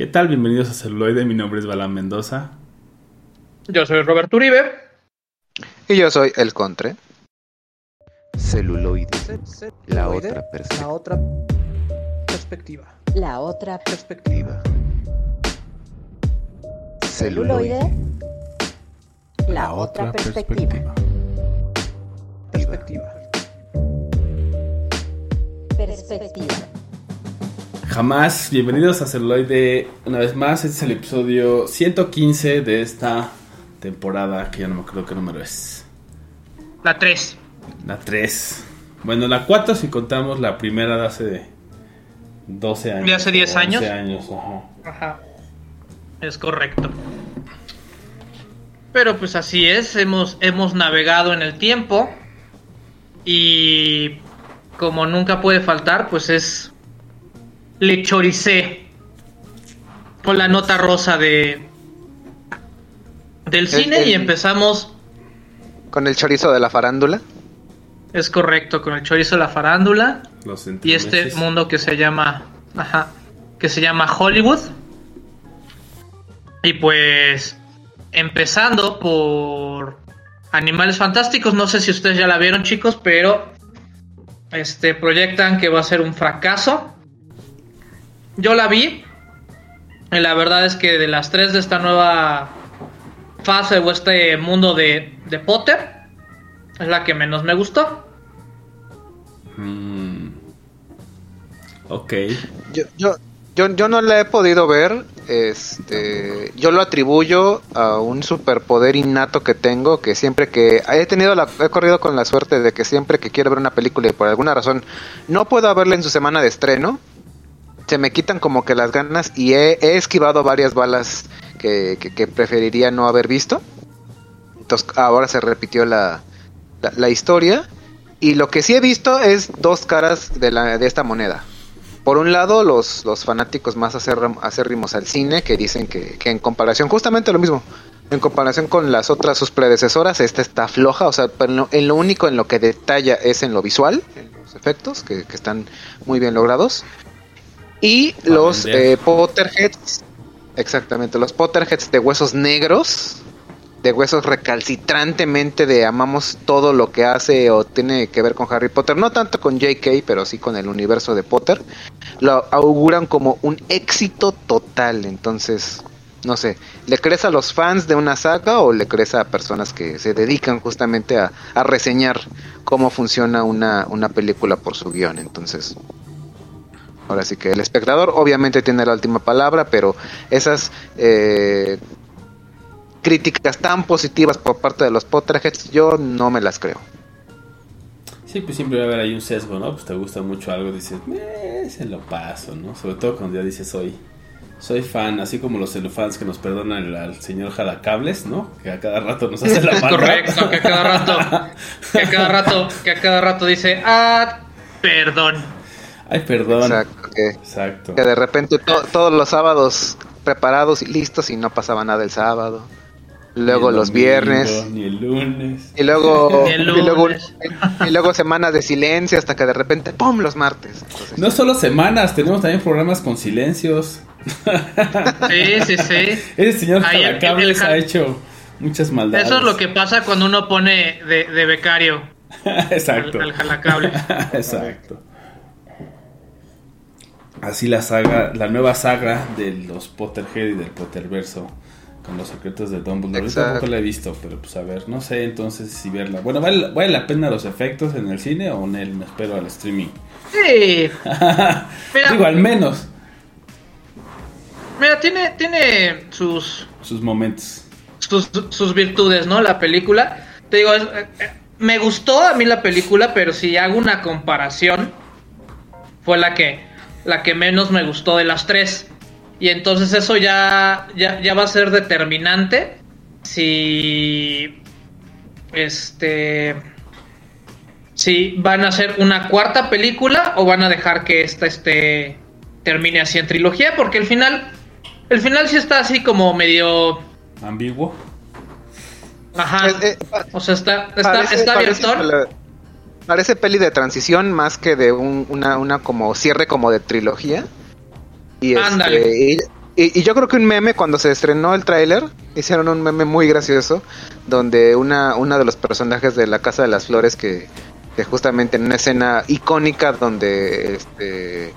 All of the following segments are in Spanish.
¿Qué tal? Bienvenidos a Celuloide. Mi nombre es Balán Mendoza. Yo soy Roberto Uribe. Y yo soy El Contre. Celuloide. La otra perspectiva. La otra perspectiva. La otra Perspectiva. celuloide. La otra perspectiva. Perspectiva. Perspectiva. Jamás. Bienvenidos a Celuloide. Una vez más, este es el episodio 115 de esta temporada, que ya no me acuerdo qué número es. La 3. La 3. Bueno, la 4 si contamos la primera de hace 12 años. ¿De hace 10 o años? 11 años, ajá. Ajá. Es correcto. Pero pues así es, hemos, hemos navegado en el tiempo y como nunca puede faltar, pues es le choricé con la nota rosa de del cine el- y empezamos, Con el chorizo de la farándula. es correcto, con el chorizo de la farándula. Los y este mundo que se llama ajá, que se llama Hollywood. Y pues empezando por Animales Fantásticos no sé si ustedes ya la vieron chicos pero este proyectan que va a ser un fracaso yo la vi y la verdad es que de las tres de esta nueva fase o este mundo de, de Potter es la que menos me gustó Mm. Ok. Yo, yo, yo, yo no la he podido ver. Este, yo lo atribuyo a un superpoder innato que tengo, que siempre que he tenido la, he corrido con la suerte de que siempre que quiero ver una película y por alguna razón no puedo verla en su semana de estreno, se me quitan como que las ganas y he, esquivado varias balas que, preferiría no haber visto. Entonces ahora se repitió la, la, historia. Y lo que sí he visto es dos caras de, la, de esta moneda. Por un lado, los, los fanáticos más acérrim- acérrimos al cine que dicen que, que en comparación, justamente lo mismo, en comparación con las otras sus predecesoras, esta está floja, o sea, pero en lo, en lo único en lo que detalla es en lo visual, en los efectos, que, que están muy bien logrados. Y los eh, Potterheads, exactamente, los Potterheads de huesos negros, de huesos recalcitrantemente de amamos todo lo que hace o tiene que ver con Harry Potter, no tanto con JK, pero sí con el universo de Potter, lo auguran como un éxito total. Entonces, no sé, ¿le crees a los fans de una saga o le crees a personas que se dedican justamente a, a reseñar cómo funciona una, una película por su guion? Entonces, ahora sí que el espectador obviamente tiene la última palabra, pero esas eh, críticas tan positivas por parte de los Potterheads, yo no me las creo. Sí, pues siempre va a haber ahí un sesgo, ¿no? Pues te gusta mucho algo, dices, eh, se lo paso, ¿no? Sobre todo cuando ya dices, soy, soy fan, así como los celofans que nos perdonan al, al señor Jalacables, ¿no? Que a cada rato nos hace la mano. correcto, que a cada rato, que a cada rato, que a cada rato dice, ah, perdón. Ay, perdón. Exacto, que, Exacto. que de repente to- todos los sábados preparados y listos y no pasaba nada el sábado. Luego los domingo, viernes. Ni el lunes. Y luego, y luego, y luego semanas de silencio hasta que de repente, ¡pum! los martes. Entonces, No solo semanas, tenemos también programas con silencios. Sí, sí, sí. Ese señor Ahí el- Jalacables el- ha hecho muchas maldades. Eso es lo que pasa cuando uno pone de, de becario Exacto. al, al jalacable. Exacto. Así la saga, la nueva saga de los Potterhead y del Potterverso con los secretos de Dumbledore. Yo tampoco la he visto, pero pues a ver, no sé entonces si verla. Bueno, ¿vale, vale la pena los efectos en el cine o en el me espero al streaming? Sí. Mira, Digo, al menos mira, tiene, tiene sus, sus momentos. sus, sus virtudes, ¿no? La película. Te digo, es- eh, me gustó a mí la película, pero si hago una comparación, fue la que, la que menos me gustó de las tres. Y entonces eso ya, ya, ya va a ser determinante si este si van a hacer una cuarta película o van a dejar que esta este termine así en trilogía porque el final el final sí está así como medio Ambiguo. ajá Eh, eh, o sea está está, parece- está pela- Parece peli de transición más que de un- una, una como cierre como de trilogía. Y, este, Ándale. y, y, y yo creo que un meme cuando se estrenó el tráiler, hicieron un meme muy gracioso, donde una, una de los personajes de la Casa de las Flores que, que justamente en una escena icónica donde este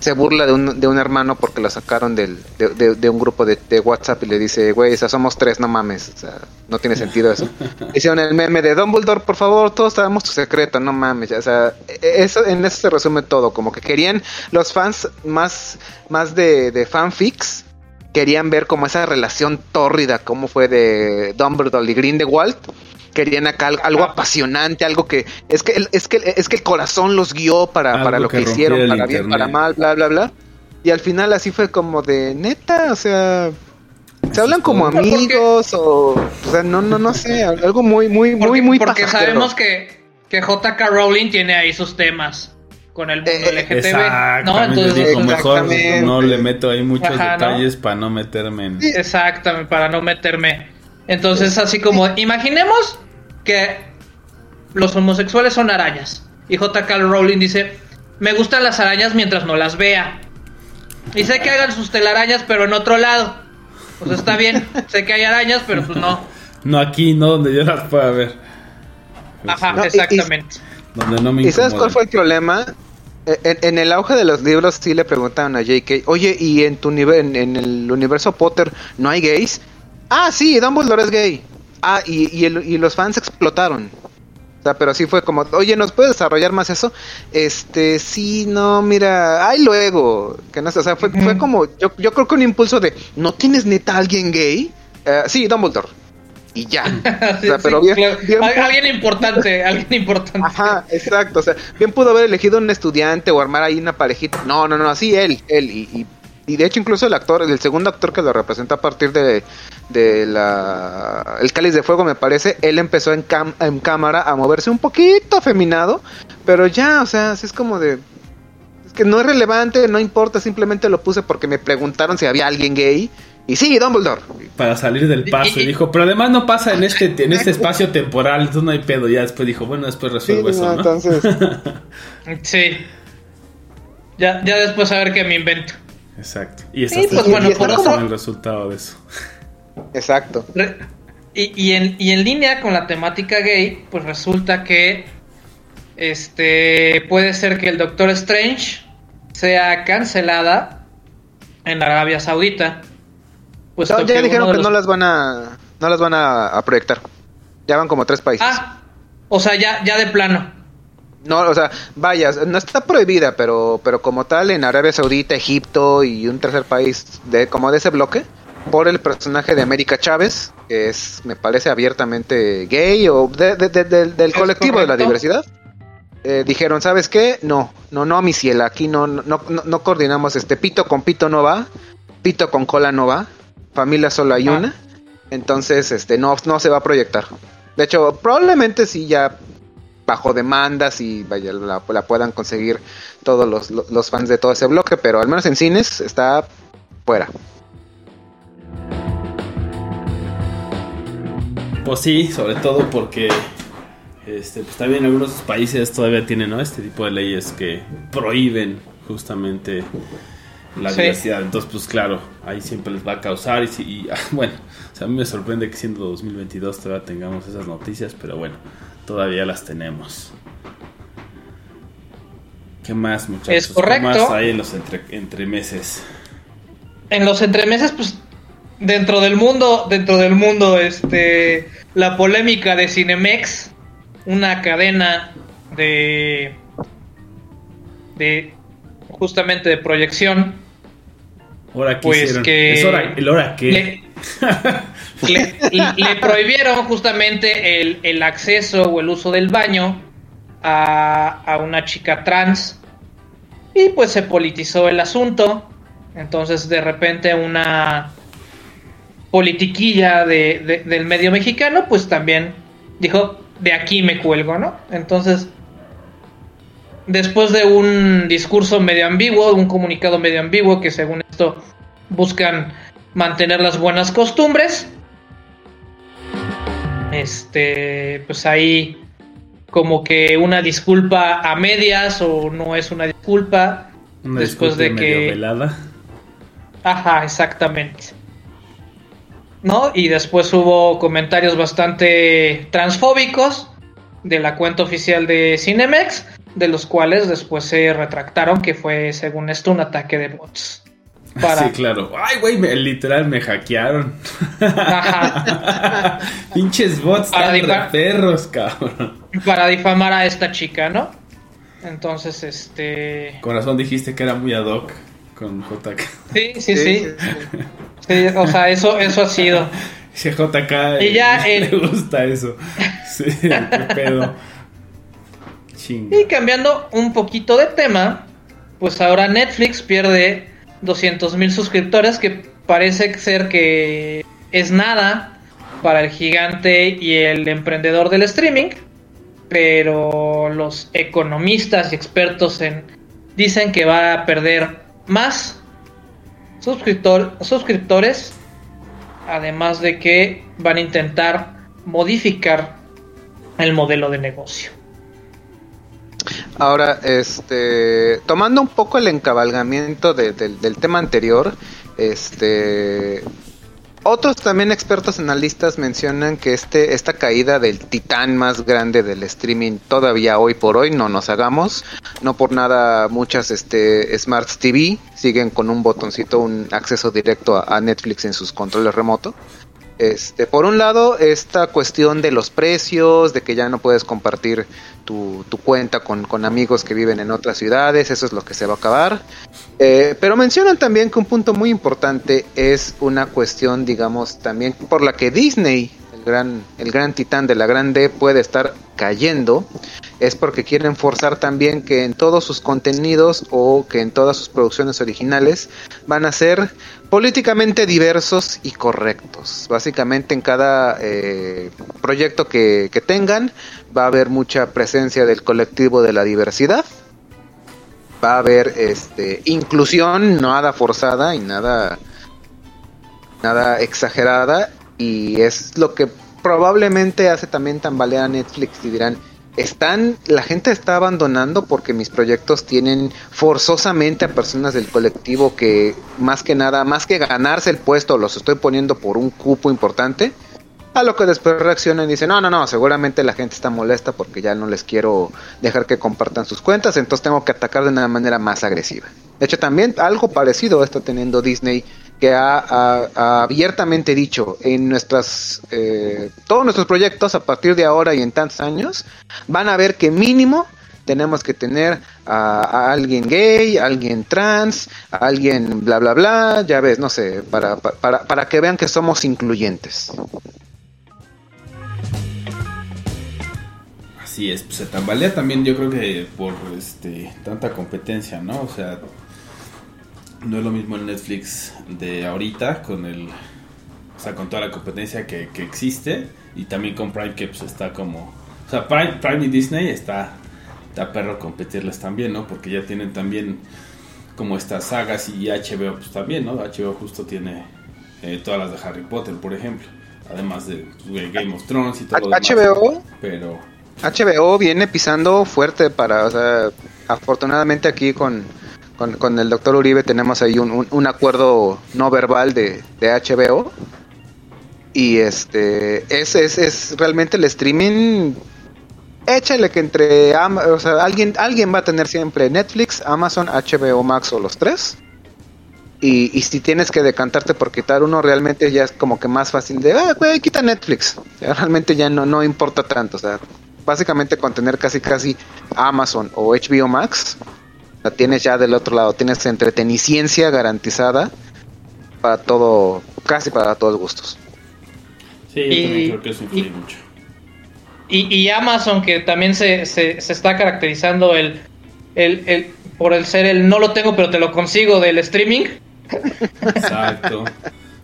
se burla de un, de un hermano porque lo sacaron del, de, de- de un grupo de, de WhatsApp y le dice, güey, o sea, somos tres, no mames, o sea, no tiene sentido eso. Hicieron el meme de Dumbledore, por favor, todos sabemos tu secreto, no mames, o sea, e- eso, en eso se resume todo, como que querían los fans más, más de, de fanfics, querían ver como esa relación tórrida, como fue de Dumbledore y Grindelwald, querían acá al- algo apasionante, algo que es que el- es que es que el corazón los guió para, Algo para lo que hicieron, para bien, para mal, bla bla bla. Y al final así fue como de neta, o sea, se hablan como amigos o o sea, no no no sé, algo muy muy muy Porque, muy porque pasajero. sabemos que, que JK Rowling tiene ahí sus temas con el mundo Eh, LGTB, ¿no? Entonces, dijo, mejor no le meto ahí muchos Ajá, ¿no? detalles para no meterme en... Exactamente, para no meterme. Entonces, así como, imaginemos que los homosexuales son arañas. Y J.K. Rowling dice, me gustan las arañas mientras no las vea. Y sé que hagan sus telarañas, pero en otro lado. Pues está bien, sé que hay arañas, pero pues no. No aquí, no donde yo las pueda ver. Pues Ajá, No, y- y- exactamente. Donde no me ¿Y sabes cuál fue el problema? Eh, En, en el auge de los libros sí le preguntaron a J.K., oye, ¿y en tu nivel, en, en el universo Potter no hay gays? Ah, sí, Dumbledore es gay. Ah, y, y, el- y los fans explotaron. O sea, pero sí fue como, oye, ¿nos puedes desarrollar más eso? Este, sí, no, mira, ay, luego. Que no sé, o sea, fue, fue como, yo, yo creo que un impulso de, ¿no tienes neta a alguien gay? Eh, sí, Dumbledore. Y ya. O sea, sí, pero bien, claro. bien Al- alguien importante, alguien importante. Ajá, exacto. O sea, bien pudo haber elegido un estudiante o armar ahí una parejita. No, no, no, así él, él. Y, y, y de hecho, incluso el actor, el segundo actor que lo representó a partir de, de la. El cáliz de fuego, me parece, él empezó en, cam- en cámara a moverse un poquito afeminado. Pero ya, o sea, así es como de. Es que no es relevante, no importa, simplemente lo puse porque me preguntaron si había alguien gay. Y sí, Dumbledore. Para salir del paso. Y dijo, pero además no pasa en este, en este espacio temporal, entonces no hay pedo. Ya después dijo, bueno, después resuelvo eso, no, ¿no? entonces. Sí. Ya, ya después a ver qué me invento. Exacto. Y Sí, es pues bueno, por otro- el resultado de eso. Exacto. Y, y en, y en línea con la temática gay, pues resulta que este puede ser que el Doctor Strange sea cancelada en Arabia Saudita. Pues No, ya dijeron que no las van a no las van a, a proyectar. Ya van como tres países. Ah, o sea, ya, ya de plano. No, o sea, vaya, no está prohibida, pero pero como tal en Arabia Saudita, Egipto y un tercer país de como de ese bloque por el personaje de América Chávez, que es me parece abiertamente gay o de- de- de- del- colectivo de la diversidad. eh, dijeron, ¿sabes qué? No, no, no, mi ciela, aquí no, no, no, no coordinamos este pito con pito no va, pito con cola no va, familia solo hay Ah. una, entonces este no, no se va a proyectar. De hecho, probablemente sí ya bajo demandas y vaya, la, la puedan conseguir todos los- los fans de todo ese bloque, pero al menos en cines está fuera. Pues sí, sobre todo porque este, pues también algunos países todavía tienen ¿no? este tipo de leyes que prohíben justamente la Sí. diversidad. Entonces, pues claro, ahí siempre les va a causar. Y, ah, bueno, o sea, a mí me sorprende que siendo 2022 todavía tengamos esas noticias, pero bueno, todavía las tenemos. ¿Qué más, muchachos? Es correcto. ¿Qué más hay en los entre, entremeses? En los entremeses, pues, dentro del mundo, dentro del mundo, este, la polémica de Cinemex, una cadena de, de, justamente de proyección, ¿Ahora qué Pues hicieron? que- ¿Es hora, ¿El hora qué? le, le- le prohibieron justamente el, el acceso o el uso del baño a, a una chica trans y pues se politizó el asunto. Entonces de repente una politiquilla de, de- del medio mexicano pues también dijo de aquí me cuelgo, ¿no? Entonces después de un discurso medio ambiguo, un comunicado medio ambiguo que según esto buscan mantener las buenas costumbres. Este, pues ahí como que una disculpa a medias o no es una disculpa Una después disculpa de medio que velada. Ajá, exactamente. ¿No? Y después hubo comentarios bastante transfóbicos de la cuenta oficial de Cinemex, de los cuales después se retractaron que fue, según esto, un ataque de bots. Para... Sí, claro. Ay, güey, literal me hackearon. Ajá. Pinches bots Para perros, cabrón. para difamar a esta chica, ¿no? Entonces, este... Con razón dijiste que era muy ad hoc con JK. Sí, sí, sí. Sí, o sea, eso, eso ha sido. Ese JK Y ya, le eh. gusta eso. Sí, qué pedo. Chinga. Y cambiando un poquito de tema, pues ahora Netflix pierde 200 mil suscriptores, que parece ser que es nada para el gigante y el emprendedor del streaming, pero los economistas y expertos en dicen que va a perder más suscriptor, suscriptores, además de que van a intentar modificar el modelo de negocio. Ahora, este, tomando un poco el encabalgamiento de- del- del tema anterior, este, otros también expertos analistas mencionan que este, esta caída del titán más grande del streaming todavía hoy por hoy no nos hagamos, no por nada muchas este, Smart TV siguen con un botoncito, un acceso directo a, Netflix en sus controles remotos. Este, por un lado, esta cuestión de los precios, de que ya no puedes compartir tu, cuenta con, con amigos que viven en otras ciudades, eso es lo que se va a acabar. Eh, pero mencionan también que un punto muy importante es una cuestión, digamos, también por la que Disney, el gran, el gran titán de la grande, puede estar cayendo, es porque quieren forzar también que en todos sus contenidos o que en todas sus producciones originales van a ser políticamente diversos y correctos. Básicamente en cada eh, proyecto que, que tengan va a haber mucha presencia del colectivo de la diversidad. Va a haber este inclusión nada forzada y nada nada exagerada y es lo que probablemente hace también tambalear a Netflix y dirán están la gente está abandonando porque mis proyectos tienen forzosamente a personas del colectivo que más que nada más que ganarse el puesto los estoy poniendo por un cupo importante a lo que después reaccionan y dicen no no no seguramente la gente está molesta porque ya no les quiero dejar que compartan sus cuentas entonces tengo que atacar de una manera más agresiva de hecho también algo parecido está teniendo Disney que ha, abiertamente dicho en nuestras eh, todos nuestros proyectos a partir de ahora y en tantos años van a ver que mínimo tenemos que tener a, alguien gay, a alguien trans, a alguien bla bla bla, ya ves, no sé, para, pa- para, para que vean que somos incluyentes. Así es, pues se tambalea también yo creo que por este tanta competencia, ¿no? O sea, no es lo mismo el Netflix de ahorita con el o sea, con toda la competencia que, existe y también con Prime que pues está como o sea, Prime, Prime y Disney está está perro competirles también, ¿no? Porque ya tienen también como estas sagas y HBO pues también, ¿no? HBO justo tiene eh, todas las de Harry Potter, por ejemplo, además de Game of Thrones y todo lo demás. HBO Pero HBO viene pisando fuerte para, o sea, afortunadamente aquí con, con, con el doctor Uribe tenemos ahí un, un- un acuerdo no verbal de, de HBO. Y este, es, es, es realmente el streaming. Échale que entre, o sea, alguien, alguien va a tener siempre Netflix, Amazon, HBO Max o los tres. Y, y si tienes que decantarte por quitar uno, realmente ya es como que más fácil de, ah, güey, quita Netflix. Realmente ya no, no importa tanto. O sea, básicamente con tener casi casi Amazon o HBO Max, la tienes ya del otro lado. Tienes entreteniciencia garantizada para todo, casi para todos gustos. Sí, yo Y- también creo que eso influye y- mucho. Y, y Amazon, que también se, se, se está caracterizando el, el, el, por el ser el no lo tengo, pero te lo consigo del streaming. Exacto.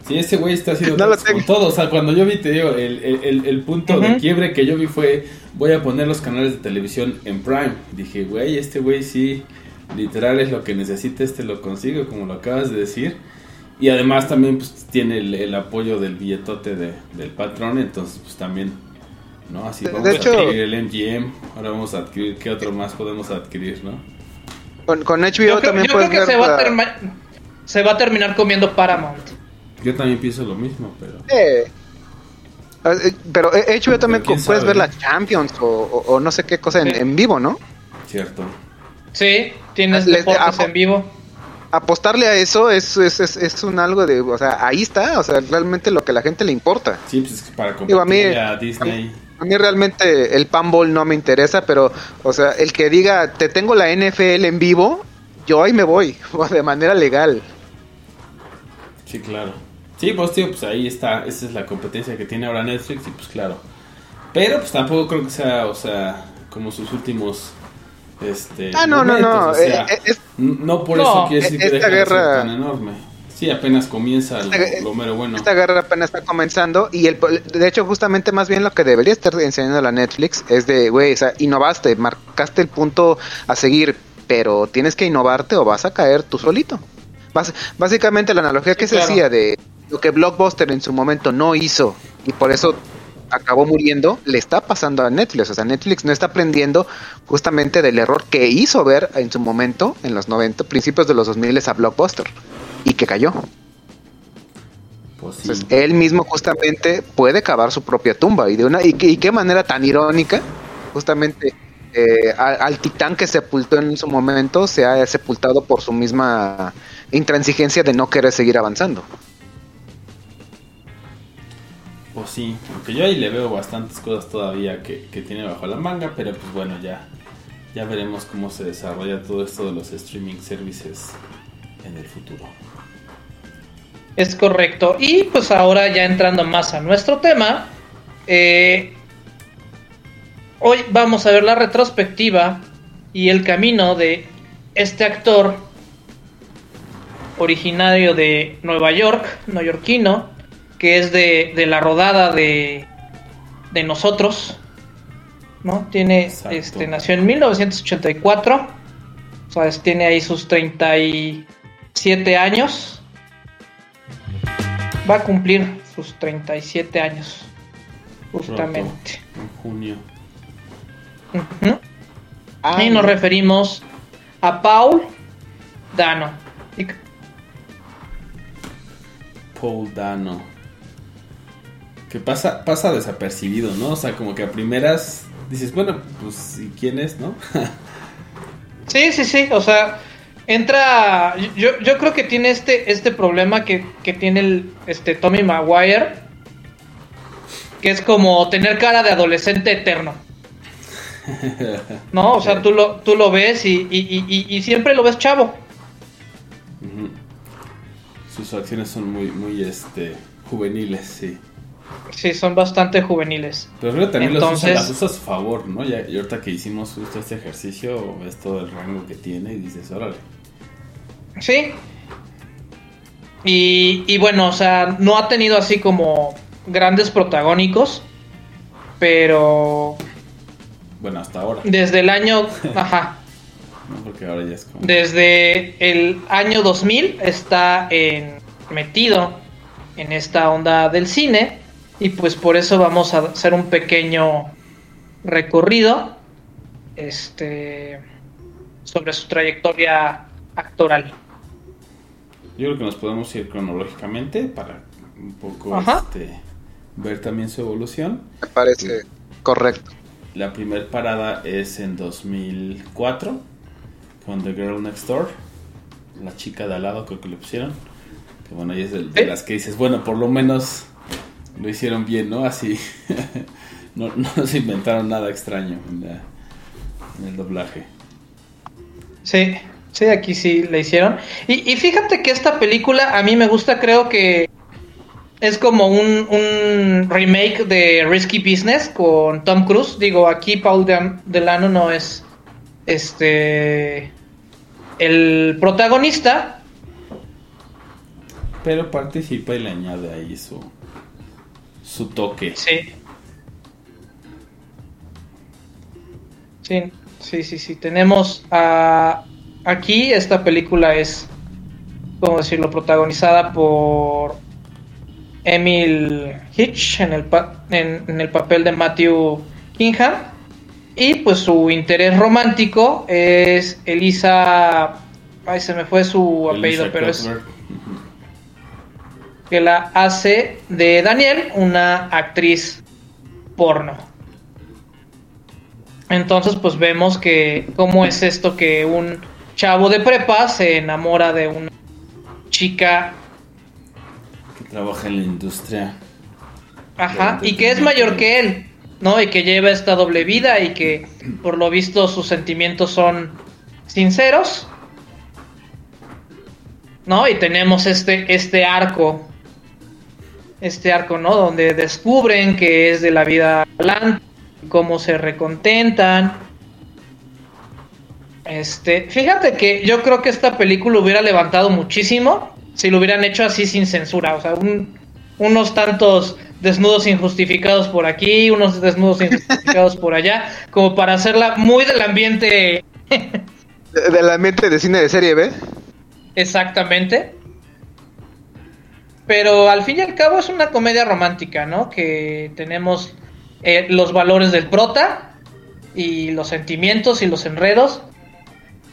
Sí, ese güey está haciendo No con todo. O sea, cuando yo vi, te digo, el, el- el- punto de Ujú. quiebre que yo vi fue: voy a poner los canales de televisión en Prime. Dije, güey, este güey sí, literal es lo que necesita, este lo consigo, como lo acabas de decir. Y además también pues, tiene el, el apoyo del billetote de- del patrón, entonces pues también, ¿no? Así De- vamos de a hecho- adquirir el MGM, ahora vamos a adquirir, ¿qué otro más podemos adquirir, no? Con, con HBO Yo creo, también yo puedes creo que ver se va a. se va a terminar comiendo Paramount. Yo también pienso lo mismo, pero... Eh, eh, pero eh, HBO también puedes sabe, ver ¿no? la Champions o, o- o no sé qué cosa en, Sí. en vivo, ¿no? Cierto. Sí, tienes Les- deportes ah, en vivo. Apostarle a eso es, es, es, es un algo de, o sea, ahí está, o sea, realmente lo que a la gente le importa. Sí, pues es que para Digo, a mí- a Disney... A mí realmente el panball no me interesa, pero, o sea, el que diga, te tengo la NFL en vivo, yo ahí me voy, de manera legal. Sí, claro. Sí, pues tío, pues ahí está, esa es la competencia que tiene ahora Netflix y pues claro. Pero pues tampoco creo que sea, o sea, como sus últimos este Ah, no, no, no, o sea, eh, eh, es- no por No, eso quiere decir que esta guerra- tan enorme. Sí, apenas comienza lo, Esta- lo mero bueno. Esta guerra apenas está comenzando y el, de hecho justamente más bien lo que debería estar enseñando la Netflix es de, güey, o sea, innovaste, marcaste el punto a seguir, pero tienes que innovarte o vas a caer tú solito. Básicamente la analogía que Sí, se claro. hacía de lo que Blockbuster en su momento no hizo y por eso acabó muriendo, le está pasando a Netflix. O sea, Netflix no está aprendiendo justamente del error que hizo ver en su momento, en los 90, principios de los 2000 a Blockbuster y que cayó. Pues sí. Entonces, él mismo justamente puede cavar su propia tumba y de una y, qué- y qué manera tan irónica justamente eh, al, al titán que sepultó en su momento se ha sepultado por su misma intransigencia de no querer seguir avanzando. Pues sí, aunque yo ahí le veo bastantes cosas todavía que, que tiene bajo la manga, pero pues bueno, ya, ya veremos cómo se desarrolla todo esto de los streaming services en el futuro. Es correcto. Y pues ahora ya entrando más a nuestro tema, eh, hoy vamos a ver la retrospectiva y el camino de este actor originario de Nueva York, neoyorquino, que es de, de la rodada de, de nosotros, ¿no? Tiene, Exacto. este, nació en 1984, o sea, tiene ahí sus 37 años. Va a cumplir sus 37 años, justamente. En junio. Ujú. y nos referimos a Paul Dano. Paul Dano. Que pasa, pasa desapercibido, ¿no? O sea, como que a primeras dices, bueno, pues ¿y quién es, no? Sí, sí, sí, o sea, entra, yo, yo creo que tiene este, este problema que, que tiene el, este Tommy Maguire, que es como tener cara de adolescente eterno. No, o sea, tú lo, tú lo ves y- y- y siempre lo ves chavo. Sus acciones son muy, muy, este, juveniles, sí. Sí, son bastante juveniles. Pero creo que también Entonces- las usas a su favor, ¿no? Ya, y ahorita que hicimos justo este ejercicio, ves todo el rango que tiene y dices, órale. Sí. Y, y bueno, o sea, no ha tenido así como grandes protagónicos, pero Bueno, hasta ahora, desde el año, ajá. Porque ahora ya es como... desde el año 2000 está en- metido en esta onda del cine y pues por eso vamos a hacer un pequeño recorrido este sobre su trayectoria actoral. Yo creo que nos podemos ir cronológicamente para un poco este, ver también su evolución. Me parece correcto. La primera parada es en 2004 con The Girl Next Door, la chica de al lado creo que le pusieron. Que bueno, ahí es de, de las que dices, bueno, por lo menos lo hicieron bien, ¿no? Así, no, no se inventaron nada extraño en, la- en el doblaje. Sí, sí, aquí sí le hicieron. Y, y fíjate que esta película a mí me gusta, creo que es como un, un remake de Risky Business con Tom Cruise. Digo, aquí Paul Delano no es este el protagonista, Pero participa y le añade ahí su, su toque. sí. Sí, sí, sí, sí. Tenemos a aquí esta película es, ¿cómo decirlo?, protagonizada por Emil Hitch en el, pa- en, en el papel de Matthew Kingham. Y pues su interés romántico es Elisa. Ay, se me fue su apellido, pero es. Que la hace de Daniel, una actriz porno. Entonces, pues vemos que cómo es esto que un chavo de prepa se enamora de una chica, Que trabaja en la industria. ajá, y que es mayor que él, ¿no? Y que lleva esta doble vida y que por lo visto sus sentimientos son sinceros. ¿No? Y tenemos este, este arco. Este arco, ¿no? Donde descubren que es de la vida galante, cómo se recontentan. Este, fíjate que yo creo que esta película hubiera levantado muchísimo si lo hubieran hecho así sin censura. O sea, un- unos tantos desnudos injustificados por aquí, unos desnudos injustificados por allá, como para hacerla muy del ambiente De- Del ambiente de cine de serie B. Exactamente. Pero al fin y al cabo es una comedia romántica, ¿no? Que tenemos eh, los valores del prota y los sentimientos y los enredos.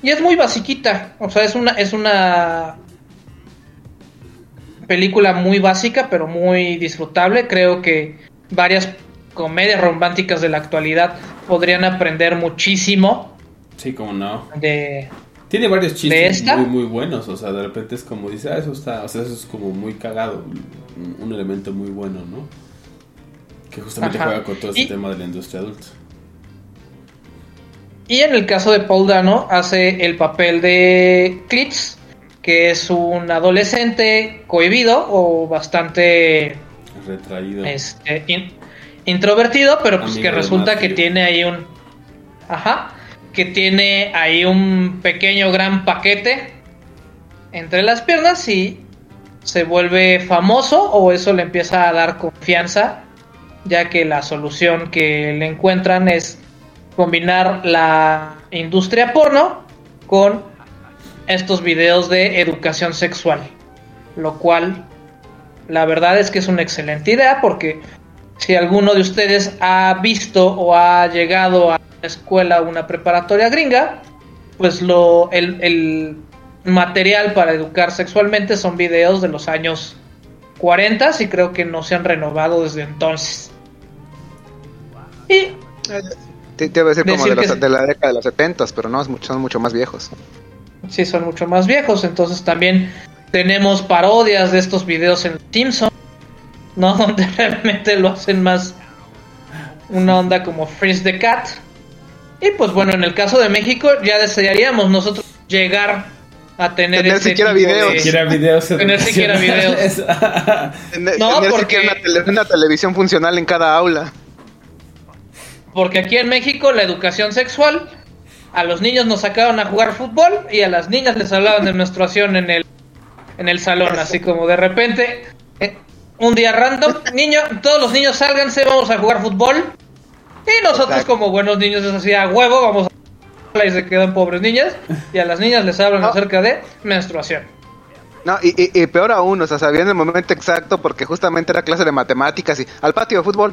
Y es muy basiquita. O sea, es una, es una película muy básica, pero muy disfrutable. Creo que varias comedias románticas de la actualidad podrían aprender muchísimo Sí, como no. de, Tiene varios ¿De chistes muy, muy buenos. O sea, de repente es como dice, ah, eso está, o sea, eso es como muy cagado. Un, un elemento muy bueno, ¿no? Que justamente Ajá. juega con todo ese Y- tema de la industria adulta. Y en el caso de Paul Dano hace el papel de Klitz, que es un adolescente cohibido o bastante Retraído. este, in- introvertido, pero pues Amigo que resulta que tiene ahí un... Ajá, que tiene ahí un pequeño gran paquete entre las piernas y se vuelve famoso o eso le empieza a dar confianza, ya que la solución que le encuentran es combinar la industria porno con estos videos de educación sexual, lo cual la verdad es que es una excelente idea porque si alguno de ustedes ha visto o ha llegado a una escuela o una preparatoria gringa, pues lo el, el material para educar sexualmente son videos de los años 40 y creo que no se han renovado desde entonces. Y a decir como de, los- sí. de la década de los 70, pero no, son mucho más viejos. Sí son mucho más viejos, entonces también tenemos parodias de estos videos en Simpson, ¿no? Donde realmente lo hacen más una onda como Freeze the Cat. Y pues bueno, en el caso de México ya desearíamos nosotros llegar a tener Tener ese siquiera tipo videos. de- Siquiera videos Tener siquiera. Tener, No, tener porque- siquiera una, tele- una televisión funcional en cada aula. Porque aquí en México la educación sexual, a los niños nos sacaban a jugar fútbol y a las niñas les hablaban de menstruación en el, en el salón, así como de repente, eh, un día random, niño, todos los niños sálganse, vamos a jugar fútbol. Y nosotros Exacto. como buenos niños es así, a huevo, vamos a... Y se quedan pobres niñas y a las niñas les hablan No. acerca de menstruación. No, y, y- y peor aún, o sea, sabían el momento exacto porque justamente era clase de matemáticas y al patio de fútbol,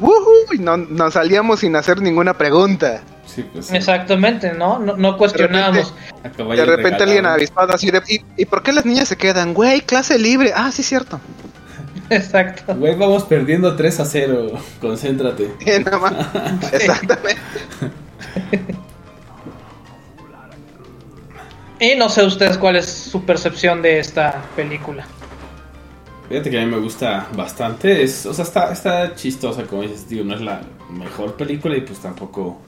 y no, nos salíamos sin hacer ninguna pregunta. Sí, pues sí. Exactamente, ¿no? No, no cuestionábamos. De repente alguien avispado así de, ¿y, y por qué las niñas se quedan? Güey, clase libre. Ah, sí, cierto. Exacto. Güey, vamos perdiendo 3 a 0. Concéntrate. Eh, nada más. Exactamente. Y no sé ustedes cuál es su percepción de esta película. Fíjate que a mí me gusta bastante. Es, o sea, está, está chistosa, como dices, digo, no es la mejor película y pues tampoco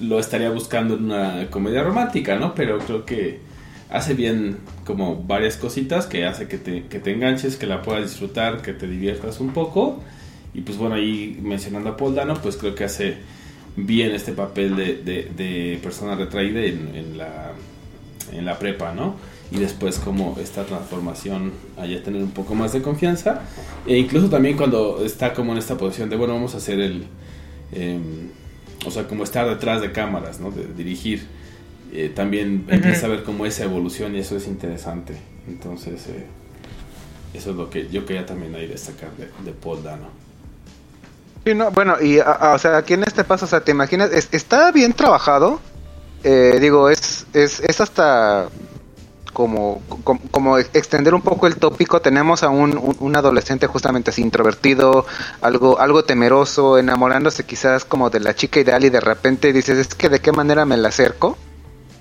lo estaría buscando en una comedia romántica, ¿no? Pero creo que hace bien como varias cositas que hace que te, que te enganches, que la puedas disfrutar, que te diviertas un poco. Y pues bueno, ahí mencionando a Paul Dano, pues creo que hace bien este papel de, de- persona retraída en, la, en la prepa, ¿no? Y después como esta transformación allá tener un poco más de confianza. E incluso también cuando está como en esta posición de, bueno, vamos a hacer el... em, o sea, como estar detrás de cámaras, ¿no? De dirigir. eh, también empieza a ver como esa evolución y eso es interesante. Entonces, eh, eso es lo que yo quería también ahí destacar de, de Paul Dano. Sí, no, bueno, y a- a- o sea, aquí en este paso, o sea, te imaginas, Es- está bien trabajado. Eh, digo, es, es, es hasta como, como, como extender un poco el tópico, tenemos a un, un- adolescente justamente así introvertido, algo, algo temeroso, enamorándose quizás como de la chica ideal y de repente dices, es que de qué manera me la acerco.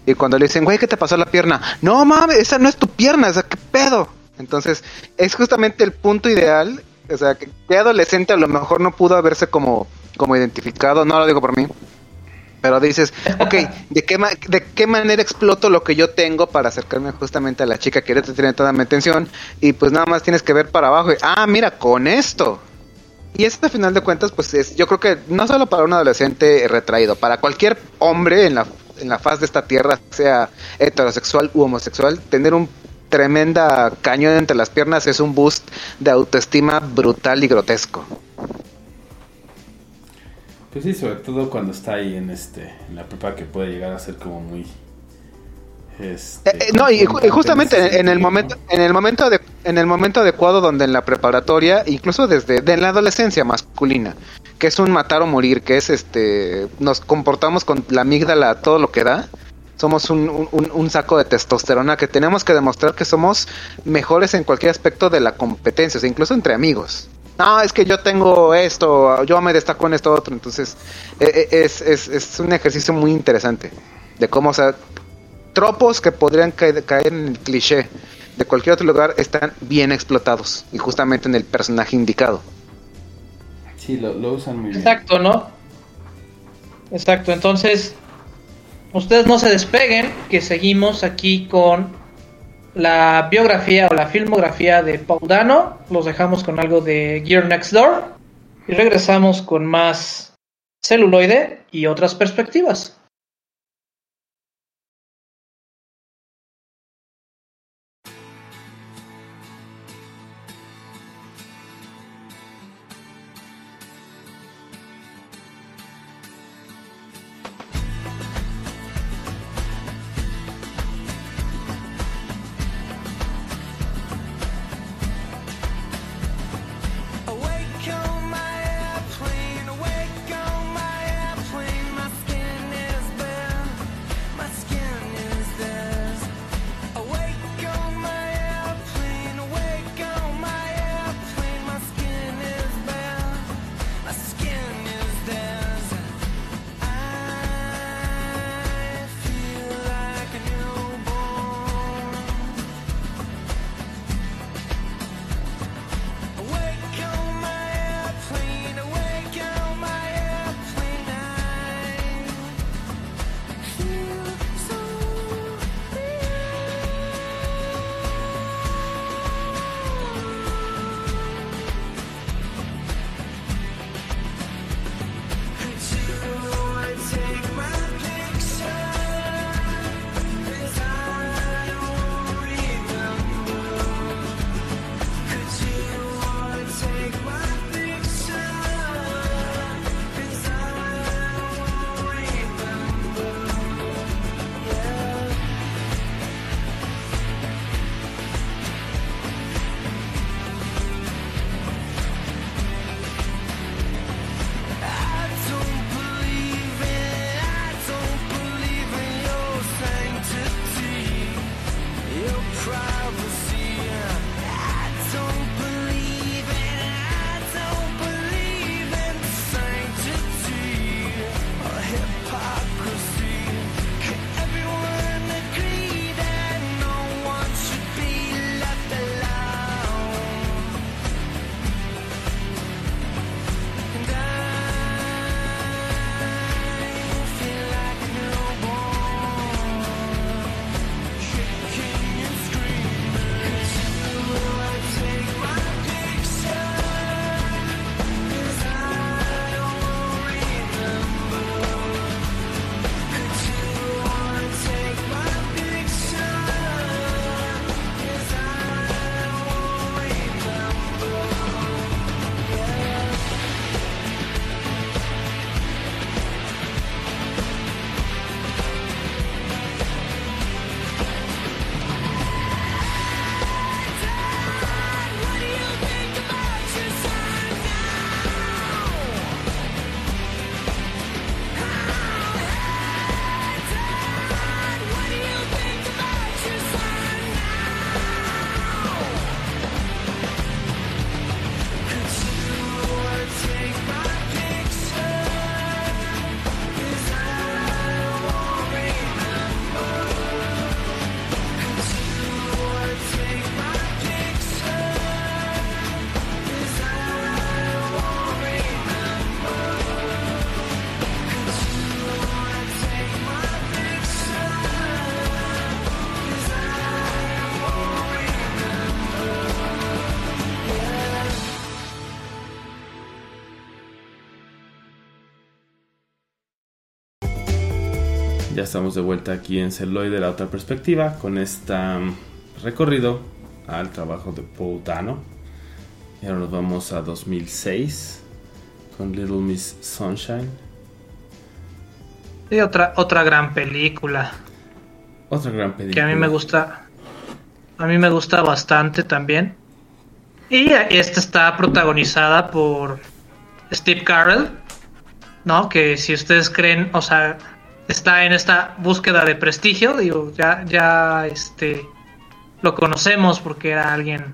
Y cuando le dicen, güey, ¿qué te pasó la pierna? No mames, esa no es tu pierna, o sea, ¿qué pedo? Entonces, es justamente el punto ideal. O sea, que, que adolescente a lo mejor no pudo haberse como, como identificado, no lo digo por mí. Pero dices, ok, ¿de qué, ma- ¿de qué manera exploto lo que yo tengo para acercarme justamente a la chica que ahorita tiene toda mi atención? Y pues nada más tienes que ver para abajo y, ah, mira, con esto. Y esto, a final de cuentas, pues es, yo creo que no solo para un adolescente retraído, para cualquier hombre en la, en la faz de esta tierra, sea heterosexual u homosexual, tener un tremenda cañón entre las piernas es un boost de autoestima brutal y grotesco. Pues sí, sobre todo cuando está ahí en este en la prepa que puede llegar a ser como muy este, Eh, eh, no, y, justamente en, en el momento, en el momento de, en el momento adecuado donde en la preparatoria, incluso desde de la adolescencia masculina, que es un matar o morir, que es este, nos comportamos con la amígdala todo lo que da. Somos un- un saco de testosterona que tenemos que demostrar que somos mejores en cualquier aspecto de la competencia, o sea, incluso entre amigos. No, es que yo tengo esto, yo me destaco en esto otro, entonces eh, eh, es, es, es un ejercicio muy interesante de cómo, o sea, tropos que podrían caer, caer en el cliché de cualquier otro lugar están bien explotados y justamente en el personaje indicado. Sí, lo, lo usan muy bien. Exacto, ¿no? Exacto, entonces ustedes no se despeguen, que seguimos aquí con la biografía o la filmografía de Paul Dano. Los dejamos con algo de Gear Next Door y regresamos con más celuloide y otras perspectivas. Estamos de vuelta aquí en Celoide, la otra perspectiva, con este recorrido al trabajo de Paul Dano. Y ahora nos vamos a 2006 con Little Miss Sunshine. Y otra, otra gran película. Otra gran película. Que a mí me gusta. A mí me gusta bastante también. Y esta está protagonizada por Steve Carell, ¿no? Que si ustedes creen, o sea, está en esta búsqueda de prestigio, digo, ya, ya, este, lo conocemos porque era alguien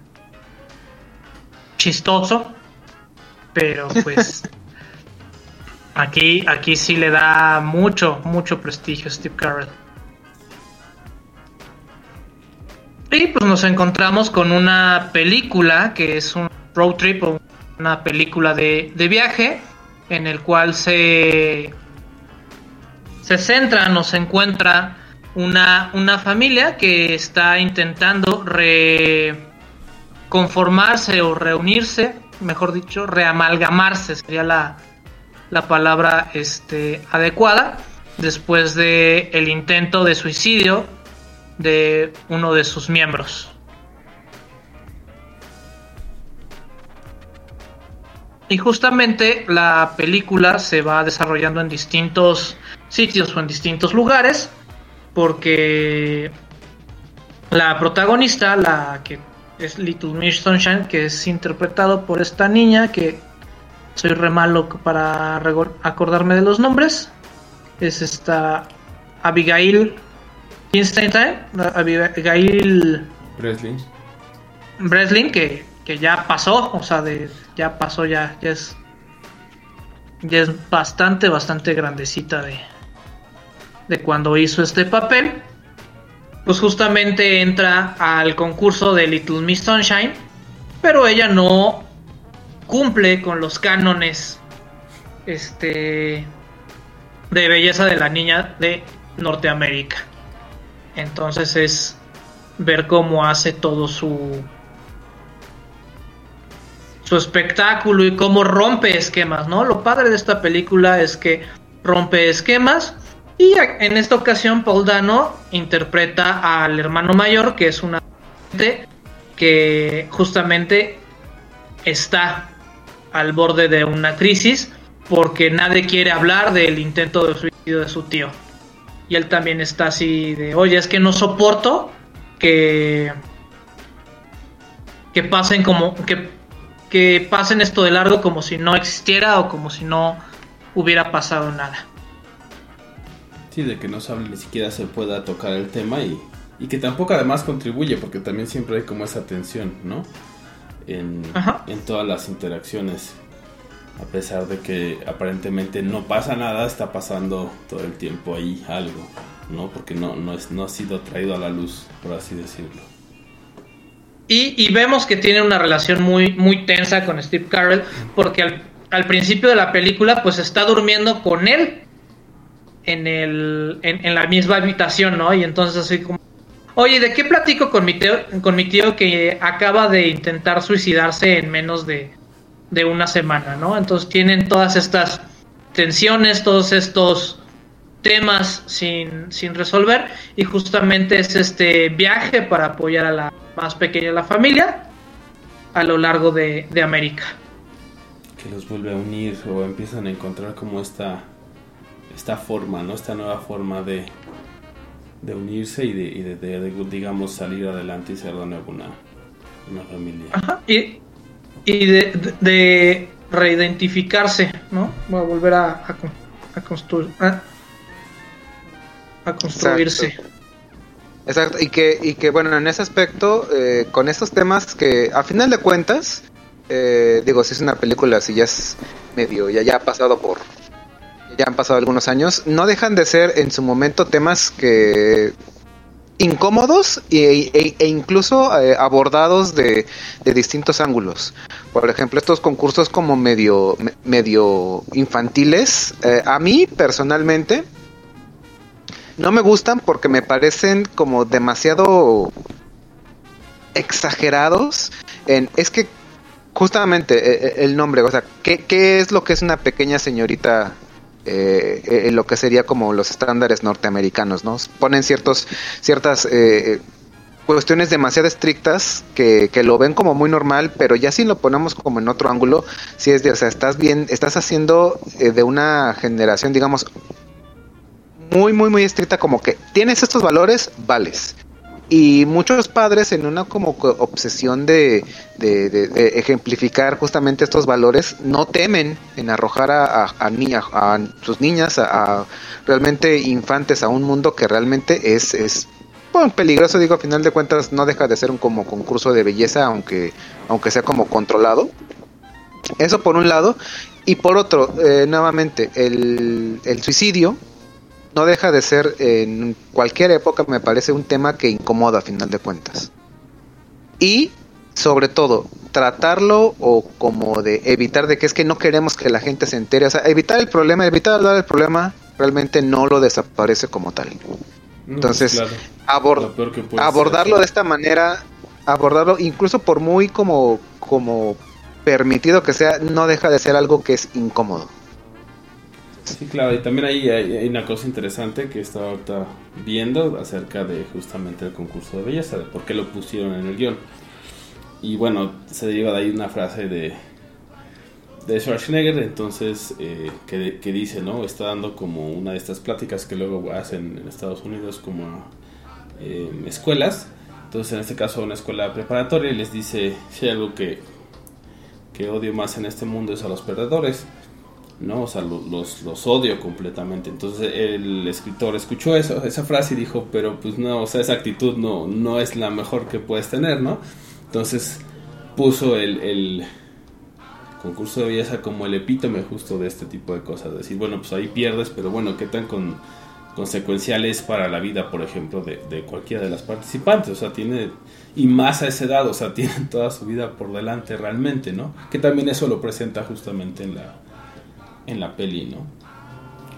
chistoso, pero pues aquí, aquí sí le da mucho, mucho prestigio a Steve Carell. Y pues nos encontramos con una película que es un road trip o una película de, de viaje en el cual se, se centra, nos encuentra una, una familia que está intentando reconformarse o reunirse, mejor dicho, reamalgamarse sería la, la palabra este, adecuada, después de el intento de suicidio de uno de sus miembros. Y justamente la película se va desarrollando en distintos sitios o en distintos lugares, porque la protagonista, la que es Little Miss Sunshine, que es interpretado por esta niña, que soy re malo para acordarme de los nombres, es esta Abigail Instant Abigail Breslin. Breslin, que, que ya pasó, o sea, de, ya pasó, ya, es ya es bastante, bastante grandecita de, de cuando hizo este papel. Pues justamente entra al concurso de Little Miss Sunshine, pero ella no cumple con los cánones este de belleza de la niña de Norteamérica. Entonces es ver cómo hace todo su su espectáculo y cómo rompe esquemas, ¿no? Lo padre de esta película es que rompe esquemas y en esta ocasión Paul Dano interpreta al hermano mayor, que es una que justamente está al borde de una crisis porque nadie quiere hablar del intento de suicidio de su tío y él también está así de, oye, es que no soporto que que pasen como que, que pasen esto de largo como si no existiera o como si no hubiera pasado nada. Sí, de que no se hable ni siquiera se pueda tocar el tema y, y que tampoco además contribuye porque también siempre hay como esa tensión, ¿no? En, en todas las interacciones a pesar de que aparentemente no pasa nada, está pasando todo el tiempo ahí algo, ¿no? Porque no, no, es, no ha sido traído a la luz, por así decirlo. Y, vemos que tiene una relación muy, muy tensa con Steve Carell, porque al, principio de la película, pues está durmiendo con él en, el, en, en la misma habitación, ¿no? Y entonces así como, oye, ¿de qué platico con mi, tío, con mi tío que acaba de intentar suicidarse en menos de, de una semana, ¿no? Entonces tienen todas estas tensiones, todos estos temas sin, sin resolver y justamente es este viaje para apoyar a la más pequeña la familia a lo largo de, de América. Que los vuelve a unir o empiezan a encontrar como esta, esta forma, ¿no? Esta nueva forma de, de unirse y, de, y de, de, digamos, salir adelante y ser de nuevo una, una familia. Ajá, y y de, de, de, reidentificarse, ¿no? Voy a volver a, a, a construir. A, a construirse. Exacto. Exacto. Y que, y que bueno, en ese aspecto, eh, con estos temas que a final de cuentas, eh, digo, si es una película, si ya es medio, ya, ya ha pasado por, ya han pasado algunos años, no dejan de ser en su momento temas que incómodos e, e, e incluso eh, abordados de, de, distintos ángulos. Por ejemplo, estos concursos como medio, medio infantiles, eh, a mí personalmente no me gustan porque me parecen como demasiado exagerados. En, es que justamente eh, el nombre, o sea, ¿qué, ¿qué, es lo que es una pequeña señorita eh, eh, lo que sería como los estándares norteamericanos, ¿no? Ponen ciertos, ciertas eh, cuestiones demasiado estrictas que, que, lo ven como muy normal, pero ya si lo ponemos como en otro ángulo, si es de, o sea, estás bien, estás haciendo eh, de una generación, digamos, muy, muy, muy estricta, como que tienes estos valores, vales. Y muchos padres en una como obsesión de, de, de, de ejemplificar justamente estos valores no temen en arrojar a, a, a, niña, a sus niñas, a, realmente infantes a un mundo que realmente es, es bueno, peligroso, digo, a final de cuentas no deja de ser un como concurso de belleza, aunque, aunque sea como controlado. Eso por un lado. Y por otro, eh, nuevamente, el suicidio no deja de ser en cualquier época me parece un tema que incomoda a final de cuentas. Y sobre todo, tratarlo o como de evitar de que es que no queremos que la gente se entere, o sea, evitar el problema, evitar hablar del problema, realmente no lo desaparece como tal. Entonces, claro, abord abordarlo de esta manera, abordarlo incluso por muy como como permitido que sea, no deja de ser algo que es incómodo. Sí, claro, y también hay, hay, una cosa interesante que estaba ahorita viendo acerca de justamente el concurso de belleza, de por qué lo pusieron en el guion. Y bueno, se deriva de ahí una frase de, de Schwarzenegger, entonces, eh, que, que, dice, ¿no? Está dando como una de estas pláticas que luego hacen en Estados Unidos como eh, escuelas. Entonces, en este caso, una escuela preparatoria y les dice, si hay algo que, que odio más en este mundo es a los perdedores. ¿No? O sea, los, los odio completamente. Entonces el escritor escuchó eso, esa frase y dijo, pero pues no, o sea, esa actitud no, no es la mejor que puedes tener, ¿no? Entonces puso el, el concurso de belleza como el epítome justo de este tipo de cosas. Decir, bueno, pues ahí pierdes, pero bueno, ¿qué tan con, consecuenciales para la vida, por ejemplo, de, de, cualquiera de las participantes? O sea, tiene, y más a esa edad, o sea, tienen toda su vida por delante realmente, ¿no? Que también eso lo presenta justamente en la en la peli, ¿no?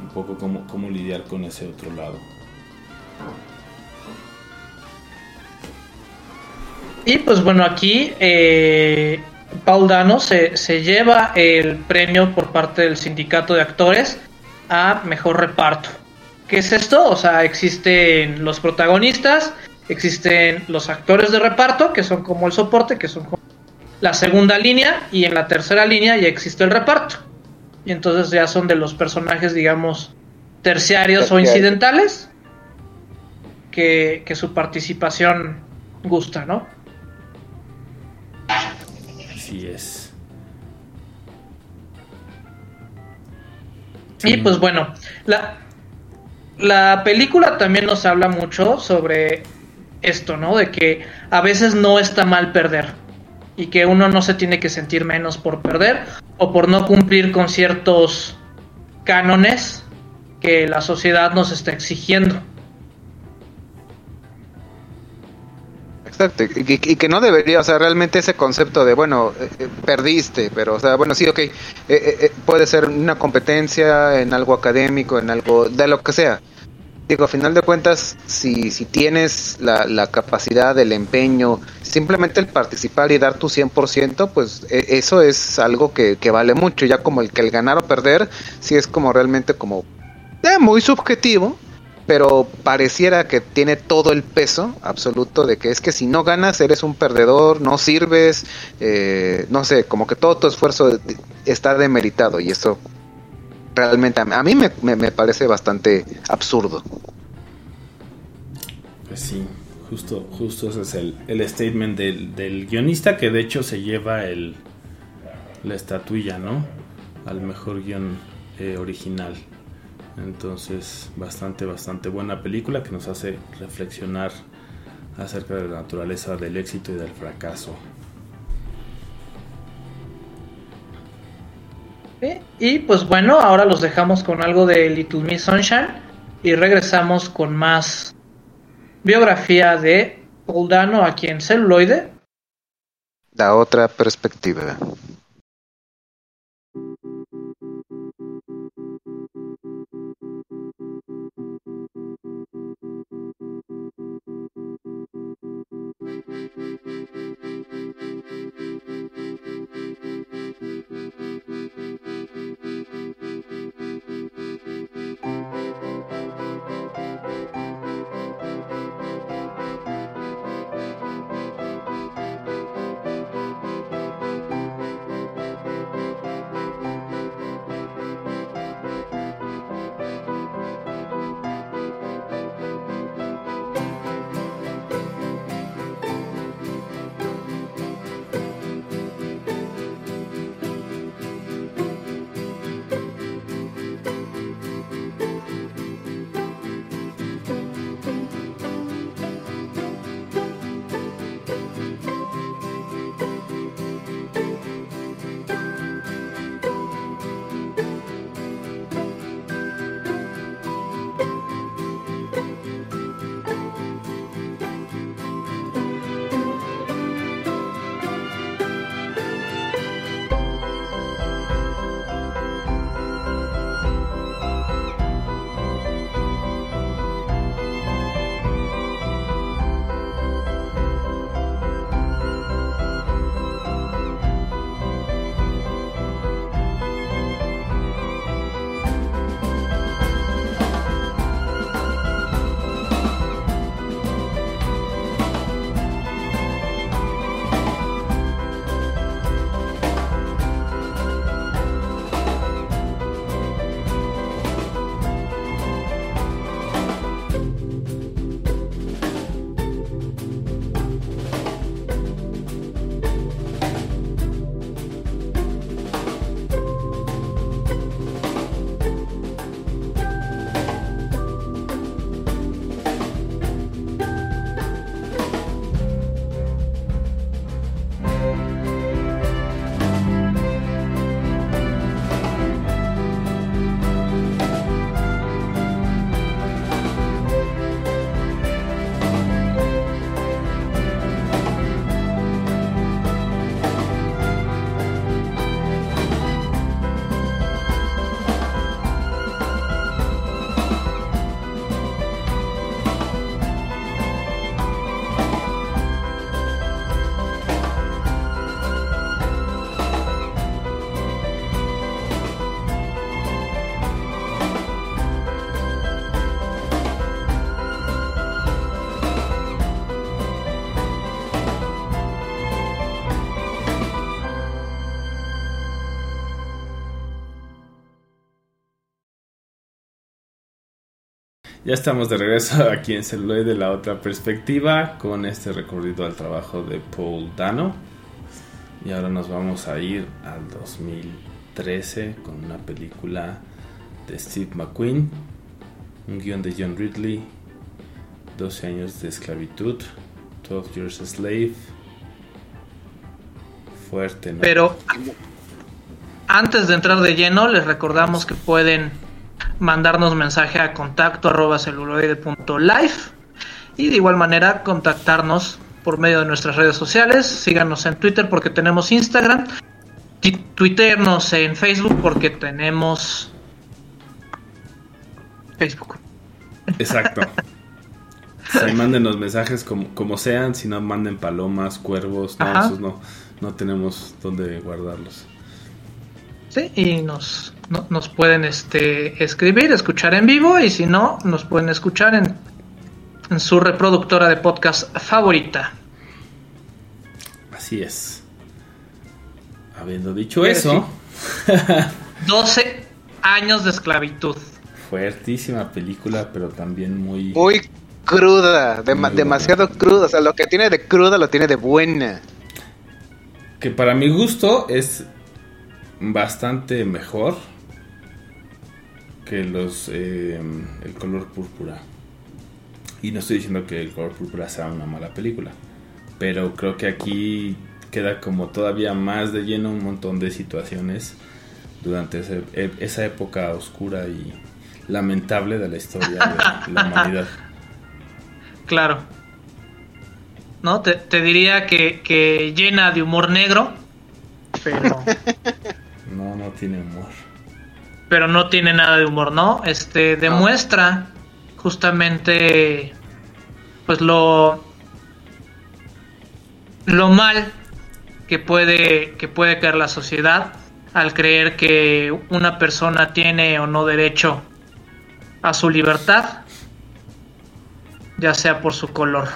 Un poco cómo, cómo lidiar con ese otro lado. Y pues bueno, aquí eh, Paul Dano se, se, lleva el premio por parte del sindicato de actores a mejor reparto. ¿Qué es esto? O sea, existen los protagonistas, existen los actores de reparto, que son como el soporte, que son como la segunda línea, y en la tercera línea ya existe el reparto y entonces ya son de los personajes, digamos, terciarios Terciario. o incidentales que, que, su participación gusta, ¿no? Así es. Y pues bueno, la, la película también nos habla mucho sobre esto, ¿no? De que a veces no está mal perder y que uno no se tiene que sentir menos por perder o por no cumplir con ciertos cánones que la sociedad nos está exigiendo. Exacto, y, que no debería, o sea, realmente ese concepto de, bueno, eh, eh perdiste, pero, o sea, bueno, sí, ok, eh, puede ser una competencia en algo académico, en algo, de lo que sea, digo, a final de cuentas, si, si tienes la, la, capacidad, el empeño, simplemente el participar y dar tu 100%, pues e, eso es algo que, que, vale mucho. Ya como el que el ganar o perder, sí es como realmente como eh, muy subjetivo, pero pareciera que tiene todo el peso absoluto de que es que si no ganas eres un perdedor, no sirves, eh, no sé, como que todo tu esfuerzo está demeritado y eso realmente a mí me, me, me, parece bastante absurdo. Pues sí, justo, justo ese es el, el statement del, del, guionista que de hecho se lleva el, la estatuilla, ¿no? Al mejor guion eh, original. Entonces, bastante, bastante buena película que nos hace reflexionar acerca de la naturaleza del éxito y del fracaso. Y pues bueno, ahora los dejamos con algo de Little Miss Sunshine y regresamos con más biografía de Paul Dano aquí en celuloide. La otra perspectiva. Ya estamos de regreso aquí en Celuloide de la otra perspectiva con este recorrido al trabajo de Paul Dano. Y ahora nos vamos a ir al 2013 con una película de Steve McQueen, un guion de John Ridley, 12 años de esclavitud, 12 Years a Slave. Fuerte, ¿no? Pero antes de entrar de lleno, les recordamos que pueden mandarnos mensaje a contacto arroba celuloide.live y de igual manera contactarnos por medio de nuestras redes sociales. Síganos en Twitter porque tenemos Instagram. Twitternos en Facebook porque tenemos Facebook. Exacto. O mándenos mensajes como, como sean, si no manden palomas, cuervos, no, esos no, no tenemos dónde guardarlos. Sí, y nos, nos pueden este, escribir, escuchar en vivo y si no, nos pueden escuchar en, en su reproductora de podcast favorita. Así es. Habiendo dicho eso... 12 años de esclavitud. Fuertísima película, pero también muy... Muy cruda, demasiado cruda. O sea, lo que tiene de cruda lo tiene de buena. Que para mi gusto es bastante mejor que los eh, el color púrpura. Y no estoy diciendo que el color púrpura sea una mala película, pero creo que aquí queda como todavía más de lleno un montón de situaciones durante e, esa época oscura y lamentable de la historia de la humanidad. Claro. ¿No? Te, te diría que, que llena de humor negro, pero No, no tiene humor. Pero no tiene nada de humor, ¿no? Este demuestra justamente pues lo lo mal que puede que puede caer la sociedad al creer que una persona tiene o no derecho a su libertad, ya sea por su color.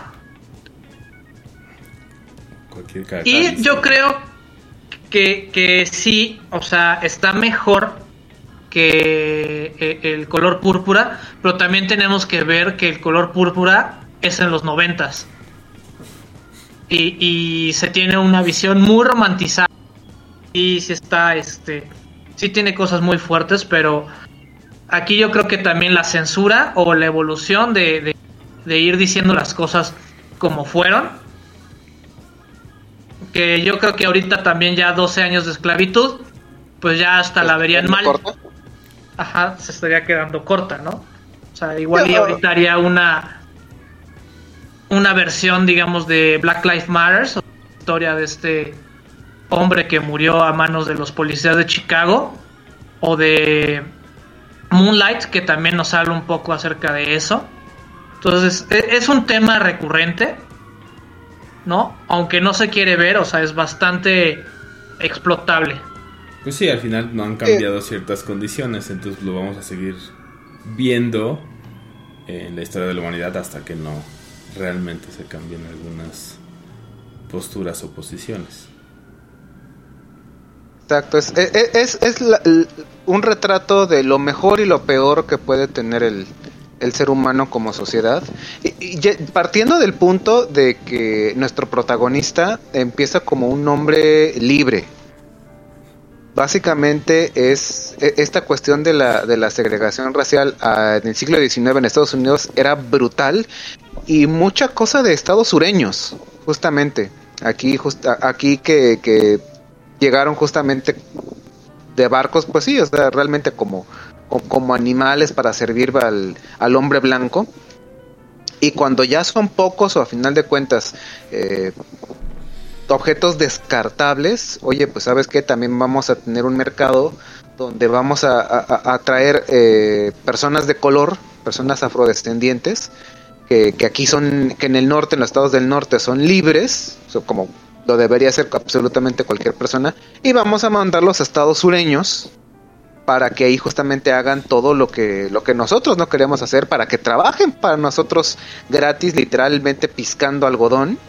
y yo creo que, sí, o sea, está mejor que eh, el color púrpura, pero también tenemos que ver que el color púrpura es en los noventas. Y, y se tiene una visión muy romantizada. Y sí está, este, sí tiene cosas muy fuertes, pero aquí yo creo que también la censura o la evolución de ir diciendo las cosas como fueron, que yo creo que ahorita también ya 12 años de esclavitud, pues ya hasta la verían mal. Ajá, se estaría quedando corta, ¿no? O sea, igual y ahorita haría una una versión, digamos, de Black Lives Matter, historia de este hombre que murió a manos de los policías de Chicago, o de Moonlight, que también nos habla un poco acerca de eso. Entonces, e, es un tema recurrente ¿no? Aunque no se quiere ver, o sea, es bastante explotable. Pues sí, al final no han cambiado ciertas condiciones, entonces lo vamos a seguir viendo en la historia de la humanidad hasta que no realmente se cambien algunas posturas o posiciones. Exacto, es, es, es, un retrato de lo mejor y lo peor que puede tener el, el ser humano como sociedad. Y, partiendo del punto de que nuestro protagonista empieza como un hombre libre. Básicamente es e, esta cuestión de la, de la segregación racial ah, en el siglo XIX en Estados Unidos era brutal y mucha cosa de estados sureños, justamente. Aquí, aquí que, que llegaron justamente de barcos, pues sí, o sea, realmente como como animales para servir al, al, hombre blanco. Y cuando ya son pocos o a final de cuentas eh, objetos descartables, oye, pues sabes que también vamos a tener un mercado donde vamos a, atraer eh, personas de color, personas afrodescendientes, que, que, aquí son, que en el norte, en los estados del norte son libres, como lo debería ser absolutamente cualquier persona, y vamos a mandarlos a estados sureños, para que ahí justamente hagan todo lo que, lo que nosotros no queremos hacer, para que trabajen para nosotros gratis, literalmente piscando algodón.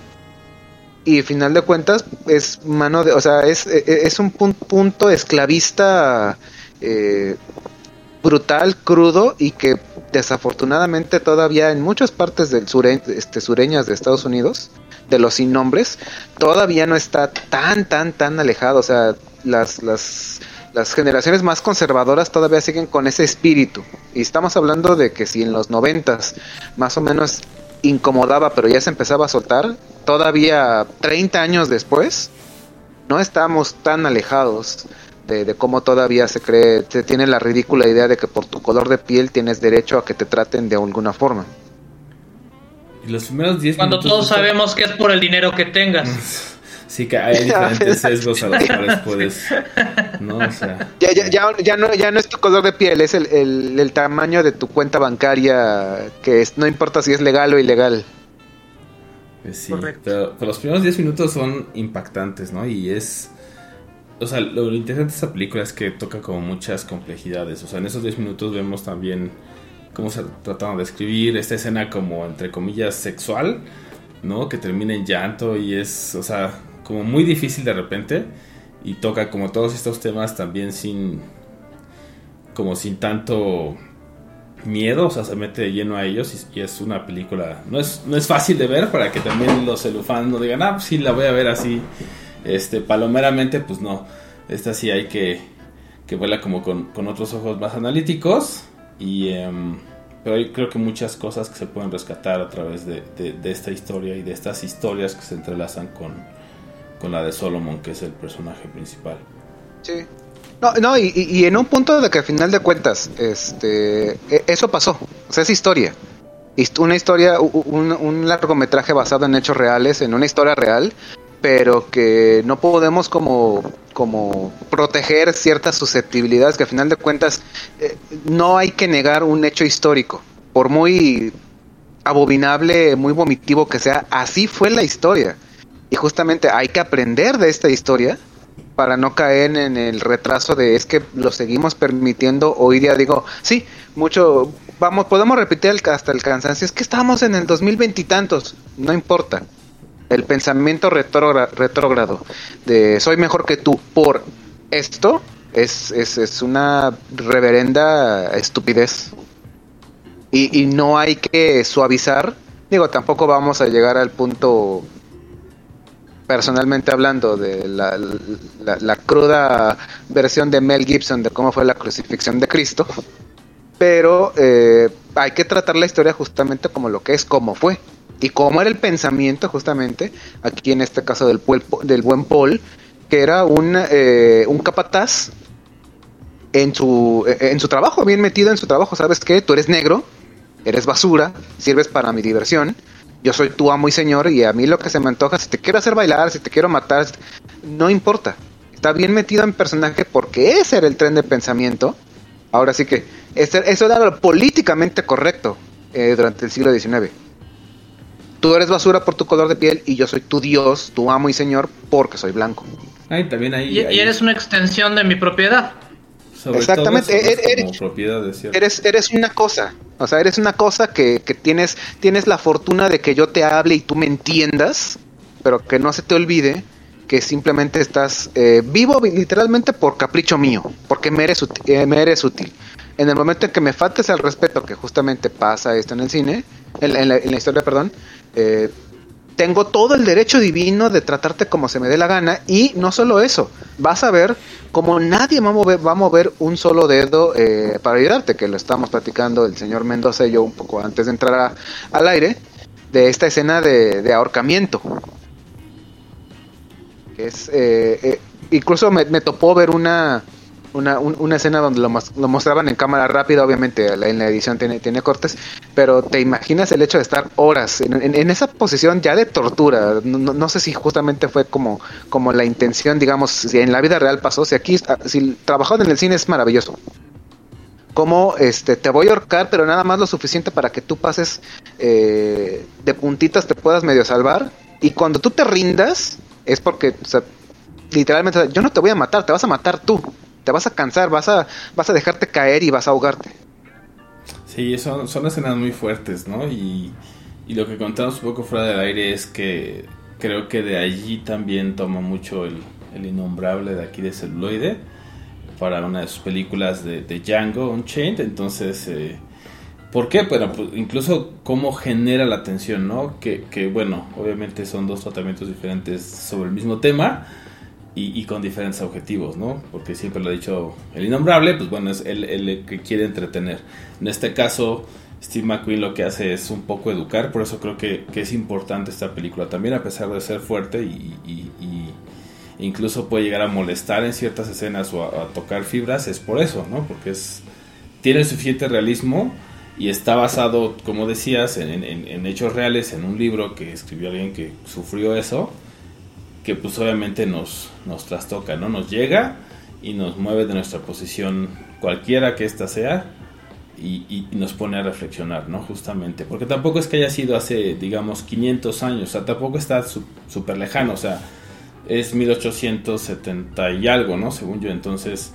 Y al final de cuentas es mano de, o sea, es, e, e, es un punto esclavista eh, brutal, crudo y que desafortunadamente todavía en muchas partes del sure, este, sureñas de Estados Unidos, de los sin nombres, todavía no está tan, tan, tan alejado. O sea, las, las, las generaciones más conservadoras todavía siguen con ese espíritu. Y estamos hablando de que si en los noventas más o menos incomodaba, pero ya se empezaba a soltar, todavía 30 años después, no estamos tan alejados de, de, cómo todavía se cree, se tiene la ridícula idea de que por tu color de piel tienes derecho a que te traten de alguna forma. Y los primeros 10 Cuando todos sabemos que es por el dinero que tengas. Sí, que hay diferentes sesgos a los cuales puedes. ¿no? O sea, ya, ya, ya, ya, no, ya no es tu color de piel, es el, el, el tamaño de tu cuenta bancaria, que es, no importa si es legal o ilegal. Pues sí, pero, pero, los primeros 10 minutos son impactantes, ¿no? Y es. O sea, lo, lo, interesante de esta película es que toca como muchas complejidades. O sea, en esos 10 minutos vemos también cómo se trataron de escribir esta escena como, entre comillas, sexual, ¿no? Que termina en llanto y es, o sea, como muy difícil de repente. Y toca como todos estos temas también sin. como sin tanto miedo, o sea, se mete lleno a ellos y, es una película, no es, no es fácil de ver para que también los celufans no digan, ah, pues sí, la voy a ver así, este, palomeramente, pues no, esta sí hay que, que verla como con, con otros ojos más analíticos y, um, pero hay, creo que muchas cosas que se pueden rescatar a través de, de, de, esta historia y de estas historias que se entrelazan con, con la de Solomon, que es el personaje principal. Sí, no, no, y, en un punto de que al final de cuentas, este, eso pasó, o sea, es historia. Una historia, un, un, largometraje basado en hechos reales, en una historia real, pero que no podemos como, como proteger ciertas susceptibilidades, que al final de cuentas eh, no hay que negar un hecho histórico, por muy abominable, muy vomitivo que sea, así fue la historia. Y justamente hay que aprender de esta historia para no caer en el retraso de es que lo seguimos permitiendo hoy día digo sí mucho vamos podemos repetir el, hasta el cansancio. Es que estamos en el 2020 y tantos no importa. El pensamiento retrógrado, de soy mejor que tú por esto es, es, es una reverenda estupidez. Y, y no hay que suavizar. Digo tampoco vamos a llegar al punto personalmente hablando de la, la, cruda versión de Mel Gibson de cómo fue la crucifixión de Cristo, pero eh, hay que tratar la historia justamente como lo que es, como fue, y cómo era el pensamiento justamente, aquí en este caso del, del buen Paul, que era un, eh, un capataz en su, en su trabajo, bien metido en su trabajo, ¿sabes qué? Tú eres negro, eres basura, sirves para mi diversión, yo soy tu amo y señor y a mí lo que se me antoja, si te quiero hacer bailar, si te quiero matar, no importa. Está bien metido en personaje porque ese era el tren de pensamiento. Ahora sí que eso era lo políticamente correcto eh, durante el siglo XIX. Tú eres basura por tu color de piel y yo soy tu Dios, tu amo y señor porque soy blanco. Ay, también ahí, y, ahí. y eres una extensión de mi propiedad. Sobre Exactamente, todo eso, eres, como propiedad de cierto. eres, eres una cosa, o sea, eres una cosa que, que tienes, tienes la fortuna de que yo te hable y tú me entiendas, pero que no se te olvide que simplemente estás eh, vivo literalmente por capricho mío, porque me eres, eh, eres útil. En el momento en que me faltes el respeto, que justamente pasa esto en el cine, en, en, la, en la, historia, perdón, eh, tengo todo el derecho divino de tratarte como se me dé la gana y no solo eso, vas a ver como nadie va a mover, va a mover un solo dedo eh, para ayudarte, que lo estamos platicando el señor Mendoza y yo un poco antes de entrar al aire, de esta escena de, ahorcamiento. Eh, eh, incluso me, topó ver una, una, un, una escena donde lo, lo, mostraban en cámara rápida, obviamente en la edición tiene, tiene cortes, pero te imaginas el hecho de estar horas en, esa posición ya de tortura. No, no, sé si justamente fue como, como la intención, digamos, si en la vida real pasó, si aquí, si trabajando en el cine es maravilloso. Como este, te voy a ahorcar, pero nada más lo suficiente para que tú pases eh, de puntitas, te puedas medio salvar. Y cuando tú te rindas, es porque, literalmente, yo no te voy a matar, te vas a matar tú te vas a cansar, vas a, vas a dejarte caer y vas a ahogarte. Sí, son, son escenas muy fuertes, ¿no? Y, y, lo que contamos un poco fuera del aire es que creo que de allí también toma mucho el, el innombrable de aquí de celuloide para una de sus películas de, Django Unchained. Entonces, eh, ¿Por qué? Pero pues, incluso cómo genera la atención, ¿no? Que, que, bueno, obviamente son dos tratamientos diferentes sobre el mismo tema y, y, con diferentes objetivos, ¿no? Porque siempre lo ha dicho el innombrable, pues bueno, es el, el, que quiere entretener. En este caso, Steve McQueen lo que hace es un poco educar, por eso creo que, que es importante esta película también, a pesar de ser fuerte y, y, y incluso puede llegar a molestar en ciertas escenas o a, a tocar fibras, es por eso, ¿no? Porque es tiene suficiente realismo y está basado, como decías, en, en, en, hechos reales, en un libro que escribió alguien que sufrió eso, que pues obviamente nos, nos trastoca, ¿no? Nos llega y nos mueve de nuestra posición, cualquiera que ésta sea, y, nos pone a reflexionar, ¿no? Justamente, porque tampoco es que haya sido hace, digamos, 500 años, o sea, tampoco está súper lejano, o sea, es 1870 y algo, ¿no? Según yo, entonces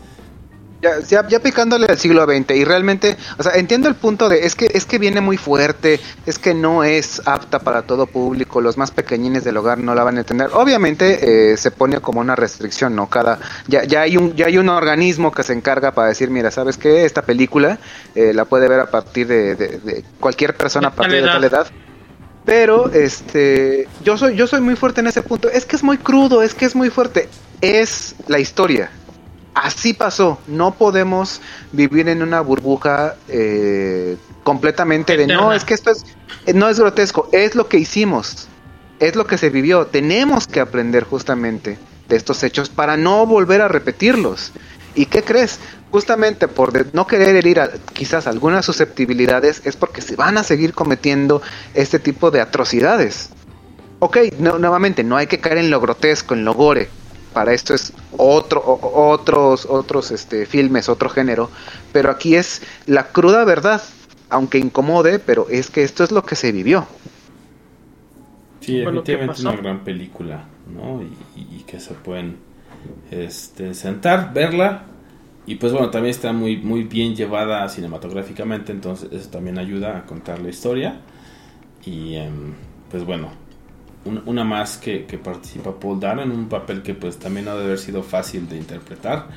ya, ya, ya, picándole al siglo XX y realmente, o sea, entiendo el punto de es que es que viene muy fuerte, es que no es apta para todo público, los más pequeñines del hogar no la van a entender. Obviamente eh, se pone como una restricción, no cada ya, ya hay un ya hay un organismo que se encarga para decir, mira, sabes qué, esta película eh, la puede ver a partir de, de, de cualquier persona a partir de tal edad. Pero este yo soy yo soy muy fuerte en ese punto. Es que es muy crudo, es que es muy fuerte. Es la historia así pasó. No podemos vivir en una burbuja eh, completamente de no, es que esto es no es grotesco, es lo que hicimos, es lo que se vivió. Tenemos que aprender justamente de estos hechos para no volver a repetirlos. ¿Y qué crees? Justamente por no querer herir a, quizás algunas susceptibilidades es porque se van a seguir cometiendo este tipo de atrocidades. Ok, no, nuevamente, no hay que caer en lo grotesco, en lo gore, para esto es otro otros otros este filmes otro género pero aquí es la cruda verdad aunque incomode pero es que esto es lo que se vivió. Sí definitivamente una gran película no y, y, que se pueden este sentar verla. Y pues bueno también está muy muy bien llevada cinematográficamente entonces eso también ayuda a contar la historia. Y um, pues bueno una más que, que, participa Paul Dano en un papel que pues también no debe haber sido fácil de interpretar,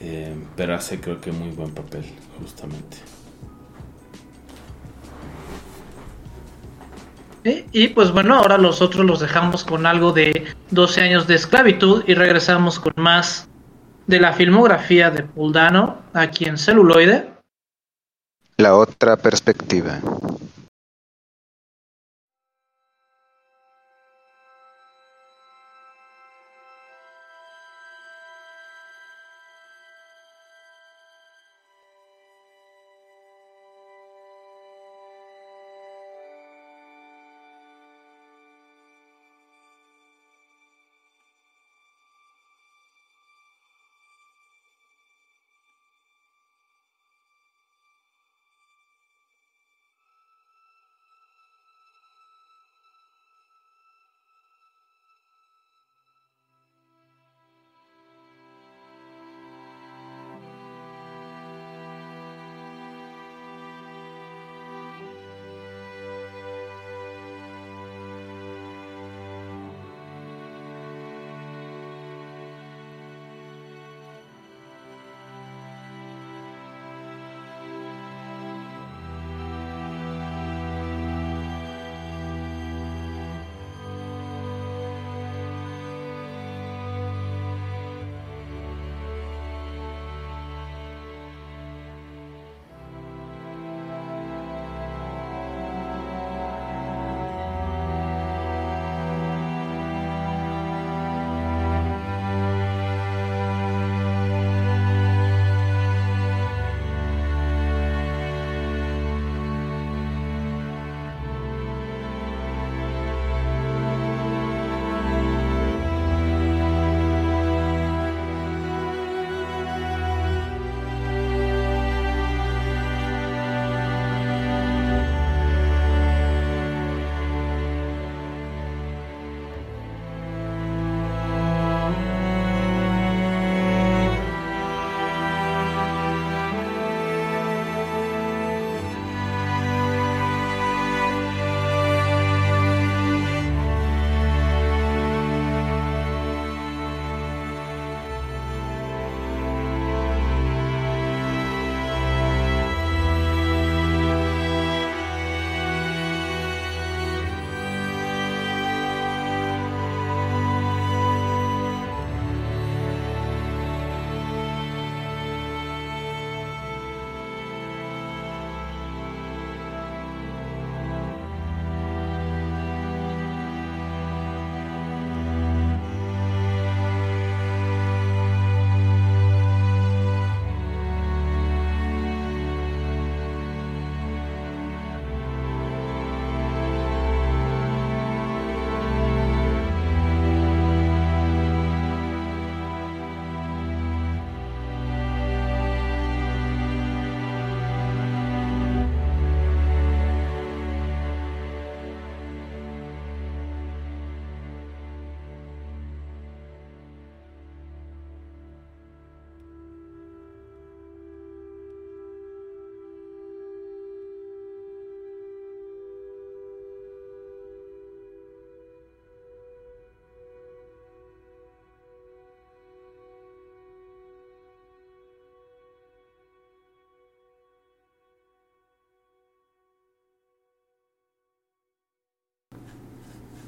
eh, pero hace creo que muy buen papel justamente. Y pues bueno, ahora los otros los dejamos con algo de 12 años de esclavitud y regresamos con más de la filmografía de Paul Dano aquí en celuloide. La otra perspectiva.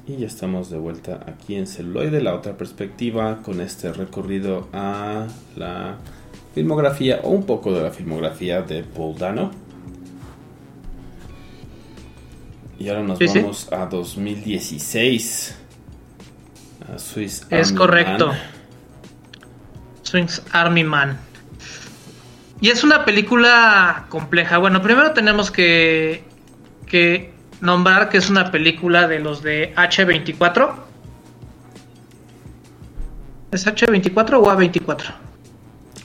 Y ya estamos de vuelta aquí en celuloide, la otra perspectiva, con este recorrido a la filmografía o un poco de la filmografía de Paul Dano. Y ahora nos Sí, sí. vamos a 2016. A Swiss Es Army correcto. Man. Swings Army Man. Y es una película compleja. Bueno, primero tenemos que, que nombrar que es una película de los de H24. ¿Es H24 o A24?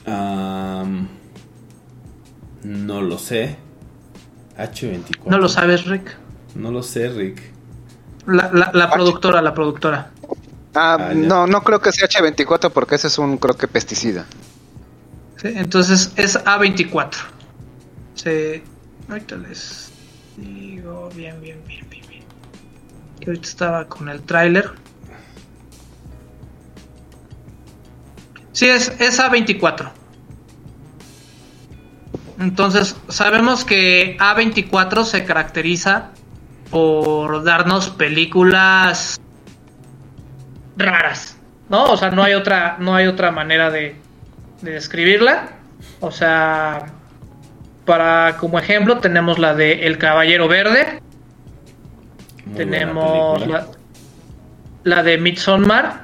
Am, no lo sé. H24. No lo sabes, Rick. No lo sé, Rick. La, la- la productora, la productora. Ah, Ah, no, no creo que sea H24 porque ese es un, creo que pesticida. Sí, entonces es A24. Se... Ahorita les digo bien, bien, bien, bien, bien. Que ahorita estaba con el tráiler. Sí, es, es A24. Entonces, sabemos que A24 se caracteriza por darnos películas raras, ¿no? O sea, no hay otra, no hay otra manera de, de describirla. O sea, para como ejemplo tenemos la de El Caballero Verde, Muy tenemos la, la de Midsommar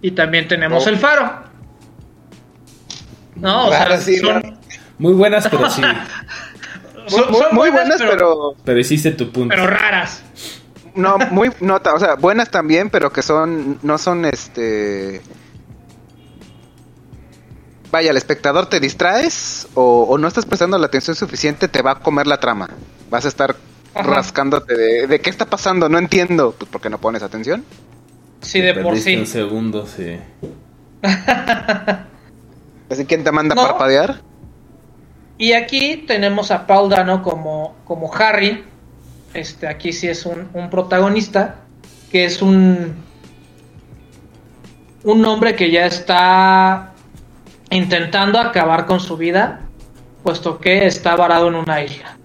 y también tenemos Oh. El Faro. No, o sea, sí, son, ¿no? Muy buenas, pero sí. son- Muy, son muy buenas, pero, pero hiciste tu punto. pero raras. no, muy, no, ta- o sea, buenas también, pero que son, no son, este, vaya, el espectador te distraes o, o no estás prestando la atención suficiente, te va a comer la trama. Vas a estar Ajá. rascándote de, de qué está pasando, no entiendo, pues porque no pones atención. Sí, de por Perdiste sí. un segundo, sí. Así quién te manda No. a parpadear. Y aquí tenemos a Paul Dano como, como Harry. Este, aquí sí es un, un protagonista. Que es un. Un hombre que ya está intentando acabar con su vida. Puesto que está varado en una isla.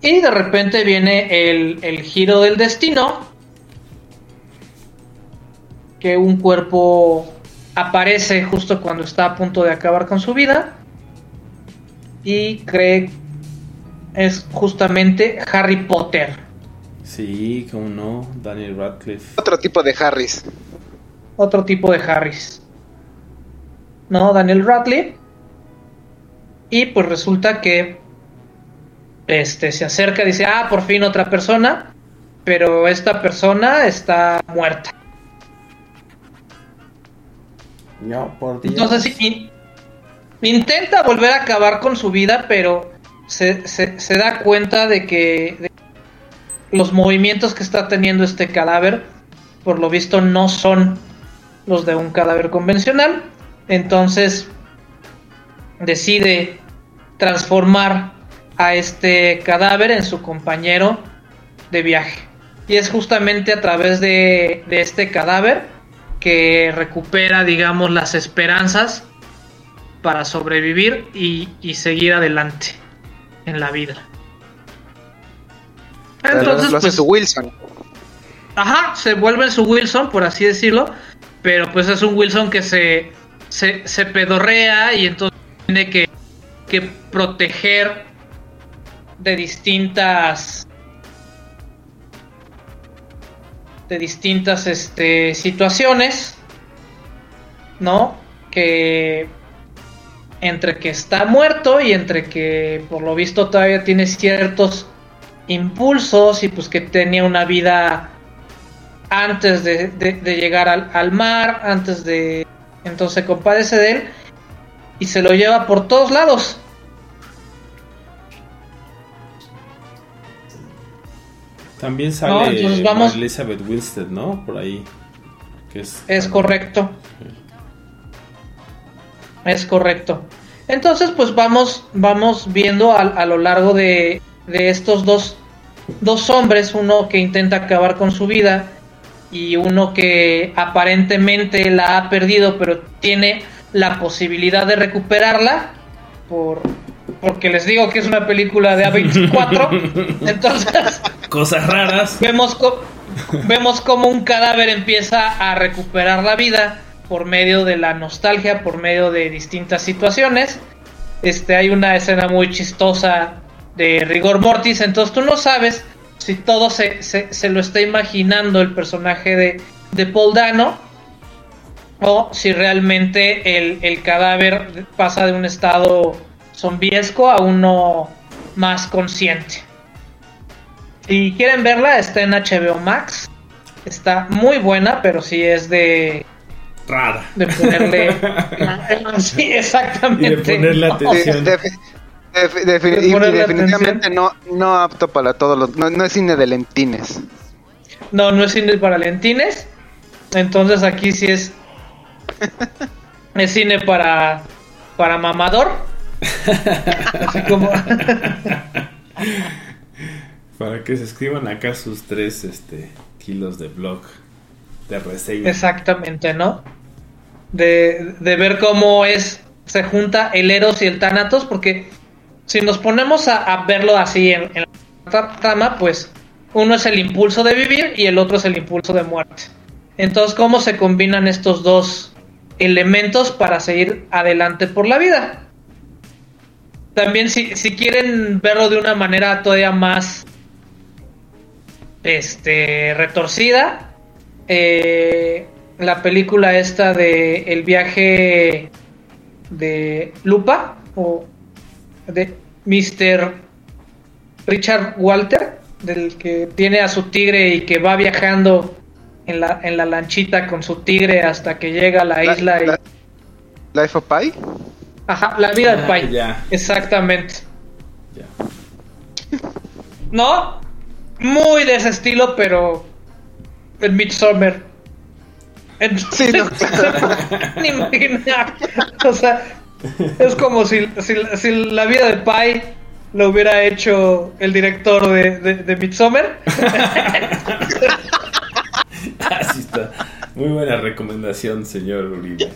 Y de repente viene el, el giro del destino. Que un cuerpo aparece justo cuando está a punto de acabar con su vida. Y cree es justamente Harry Potter. Sí, cómo no, Daniel Radcliffe. Otro tipo de Harris. Otro tipo de Harris. ¿No? Daniel Radcliffe. Y pues resulta que este se acerca y dice, ah, por fin otra persona. Pero esta persona está muerta. No, por Dios. Entonces in- intenta volver a acabar con su vida, pero se, se- se da cuenta de que de los movimientos que está teniendo este cadáver, por lo visto, no son los de un cadáver convencional. Entonces decide transformar a este cadáver en su compañero de viaje. Y es justamente a través de, este cadáver que recupera, digamos, las esperanzas para sobrevivir y seguir adelante en la vida. Entonces, lo hace pues, su Wilson. Ajá, se vuelve su Wilson, por así decirlo. Pero pues es un Wilson que se, se, se pedorrea y entonces tiene que, que proteger de distintas de distintas este, situaciones, ¿no? Que entre que está muerto y entre que por lo visto todavía tiene ciertos impulsos y pues que tenía una vida antes de, de- de llegar al, al mar, antes de... Entonces se compadece de él y se lo lleva por todos lados. También No, sale entonces vamos- Mary Elizabeth Winstead, ¿no? Por ahí. Que es, Es correcto. Es correcto. Entonces, pues vamos, vamos viendo a, a lo largo de, de estos dos, dos hombres, uno que intenta acabar con su vida y uno que aparentemente la ha perdido, pero tiene la posibilidad de recuperarla por, porque les digo que es una película de A24. Entonces, Cosas raras. vemos, co- vemos cómo un cadáver empieza a recuperar la vida por medio de la nostalgia, por medio de distintas situaciones. Este, hay una escena muy chistosa de rigor mortis, entonces tú no sabes si todo se, se- se lo está imaginando el personaje de, de Paul Dano o si realmente el, el cadáver pasa de un estado zombiesco a uno más consciente. Si quieren verla, está en HBO Max. Está muy buena, pero sí es de, Rara. de ponerle. sí, exactamente. Y de ponerle No. atención. De- defi- y definitivamente no, no apto para todos los... No, no es cine de lentines. No, no es cine para lentines. Entonces aquí sí es. Es cine para. Para mamador. Así como. Para que se escriban acá sus tres este, kilos de blog de reseña. Exactamente, ¿no? De, de ver cómo es. Se junta el Eros y el Thanatos. Porque si nos ponemos a, verlo así en, la tra- trama, pues. Uno es el impulso de vivir y el otro es el impulso de muerte. Entonces, ¿cómo se combinan estos dos elementos para seguir adelante por la vida? También si, si quieren verlo de una manera todavía más este retorcida, eh, la película esta de El viaje de Lupa o de Mr. Richard Walter, del que tiene a su tigre y que va viajando en la, en la lanchita con su tigre hasta que llega a la, La- isla y... la- Life of Pi. Ajá, la vida de Ah, Pai. ya. Exactamente. Ya. ¿No? Muy de ese estilo, pero en Midsommar. Entonces, Sí, no, claro. ni imaginar. O sea, es como si, si, si la vida de Pai lo hubiera hecho el director de, de, de Midsommar. Así está. Muy buena recomendación, señor Uribe.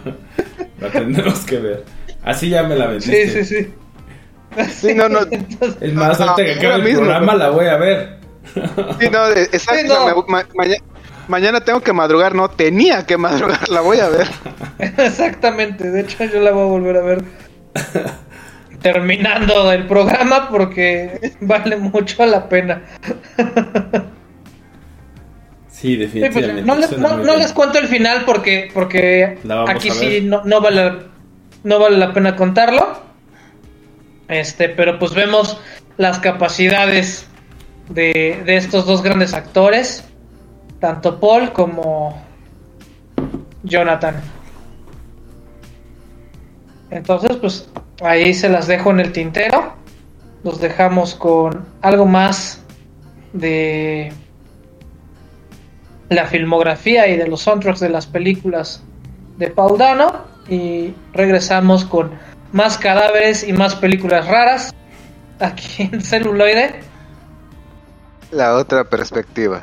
la tendremos que ver. Así ya me la vendiste. Sí, sí, sí. Sí, no, no. Entonces, Es más, No, que acabe el mismo, programa la voy a ver. Sí, no, exacto. Sí, no. me- ma- maña- mañana tengo que madrugar, no, tenía que madrugar, la voy a ver. Exactamente, de hecho yo la voy a volver a ver terminando el programa porque vale mucho la pena. Sí, Sí, pues, definitivamente. no les, no- no cuento el final porque porque aquí sí no, no vale no vale la pena contarlo. Este, pero pues vemos las capacidades de, de estos dos grandes actores, tanto Paul como Jonathan. Entonces, pues ahí se las dejo en el tintero. Los dejamos con algo más de la filmografía y de los soundtracks de las películas de Paul Dano y regresamos con más cadáveres y más películas raras aquí en celuloide. La otra perspectiva.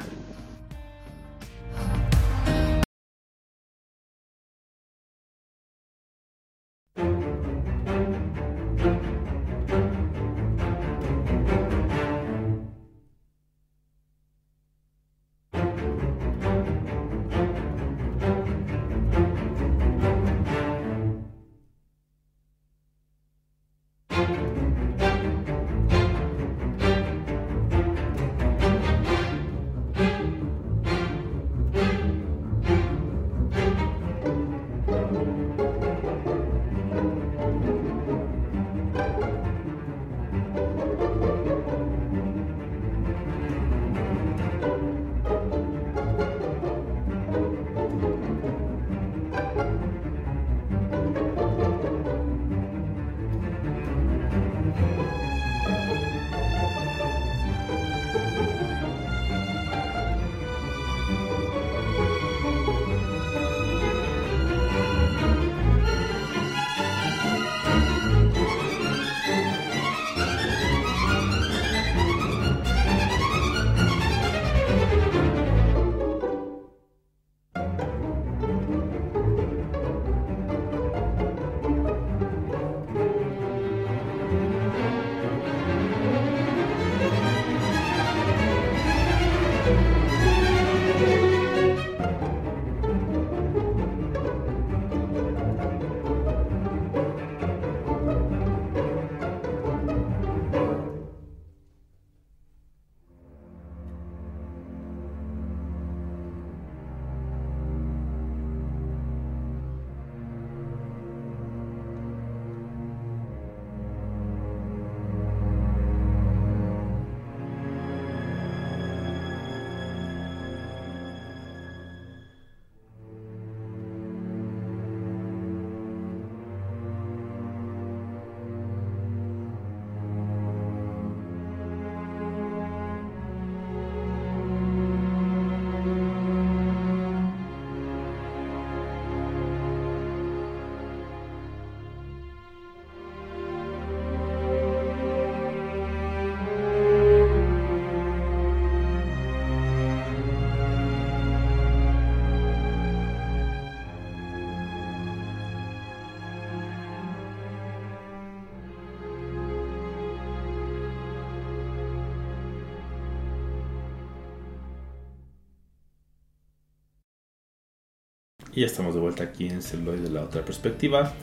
Y ya estamos de vuelta aquí en Celuloid de la otra perspectiva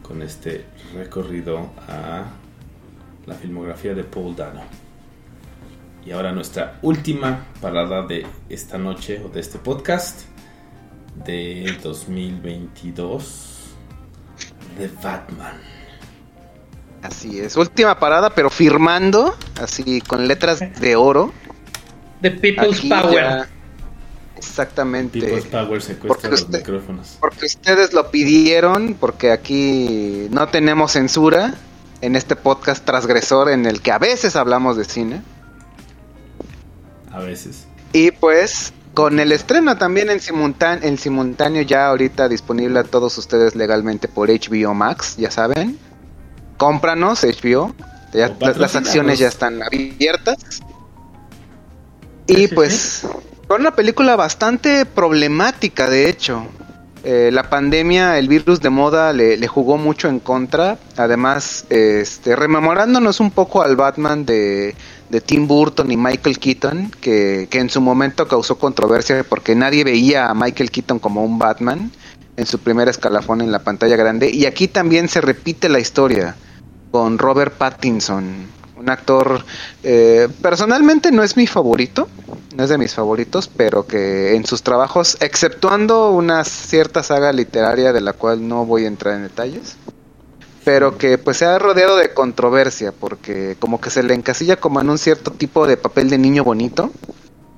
con este recorrido a la filmografía de Paul Dano. Y ahora nuestra última parada de esta noche o de este podcast de 2022 de Batman. Así es, última parada, pero firmando, así con letras de oro. The People's Aquí Power. ya- Exactamente. People's Power secuestra Porque los usted- micrófonos. Porque ustedes lo pidieron, porque aquí no tenemos censura en este podcast transgresor en el que a veces hablamos de cine. A veces. Y pues con el estreno también en, simultáneo, en simultáneo ya ahorita disponible a todos ustedes legalmente por HBO Max, ya saben. Cómpranos HBO. Ya- las, acciones ya están abiertas. Y Sí, sí, pues con una película bastante problemática de hecho. Eh, la pandemia, el virus de moda le, jugó mucho en contra. Además, este, rememorándonos un poco al Batman de, de Tim Burton y Michael Keaton, que, que en su momento causó controversia porque nadie veía a Michael Keaton como un Batman en su primer escalafón en la pantalla grande. Y aquí también se repite la historia con Robert Pattinson, un actor eh, personalmente no es mi favorito, no es de mis favoritos, pero que en sus trabajos, exceptuando una cierta saga literaria de la cual no voy a entrar en detalles, pero que pues se ha rodeado de controversia porque como que se le encasilla como en un cierto tipo de papel de niño bonito.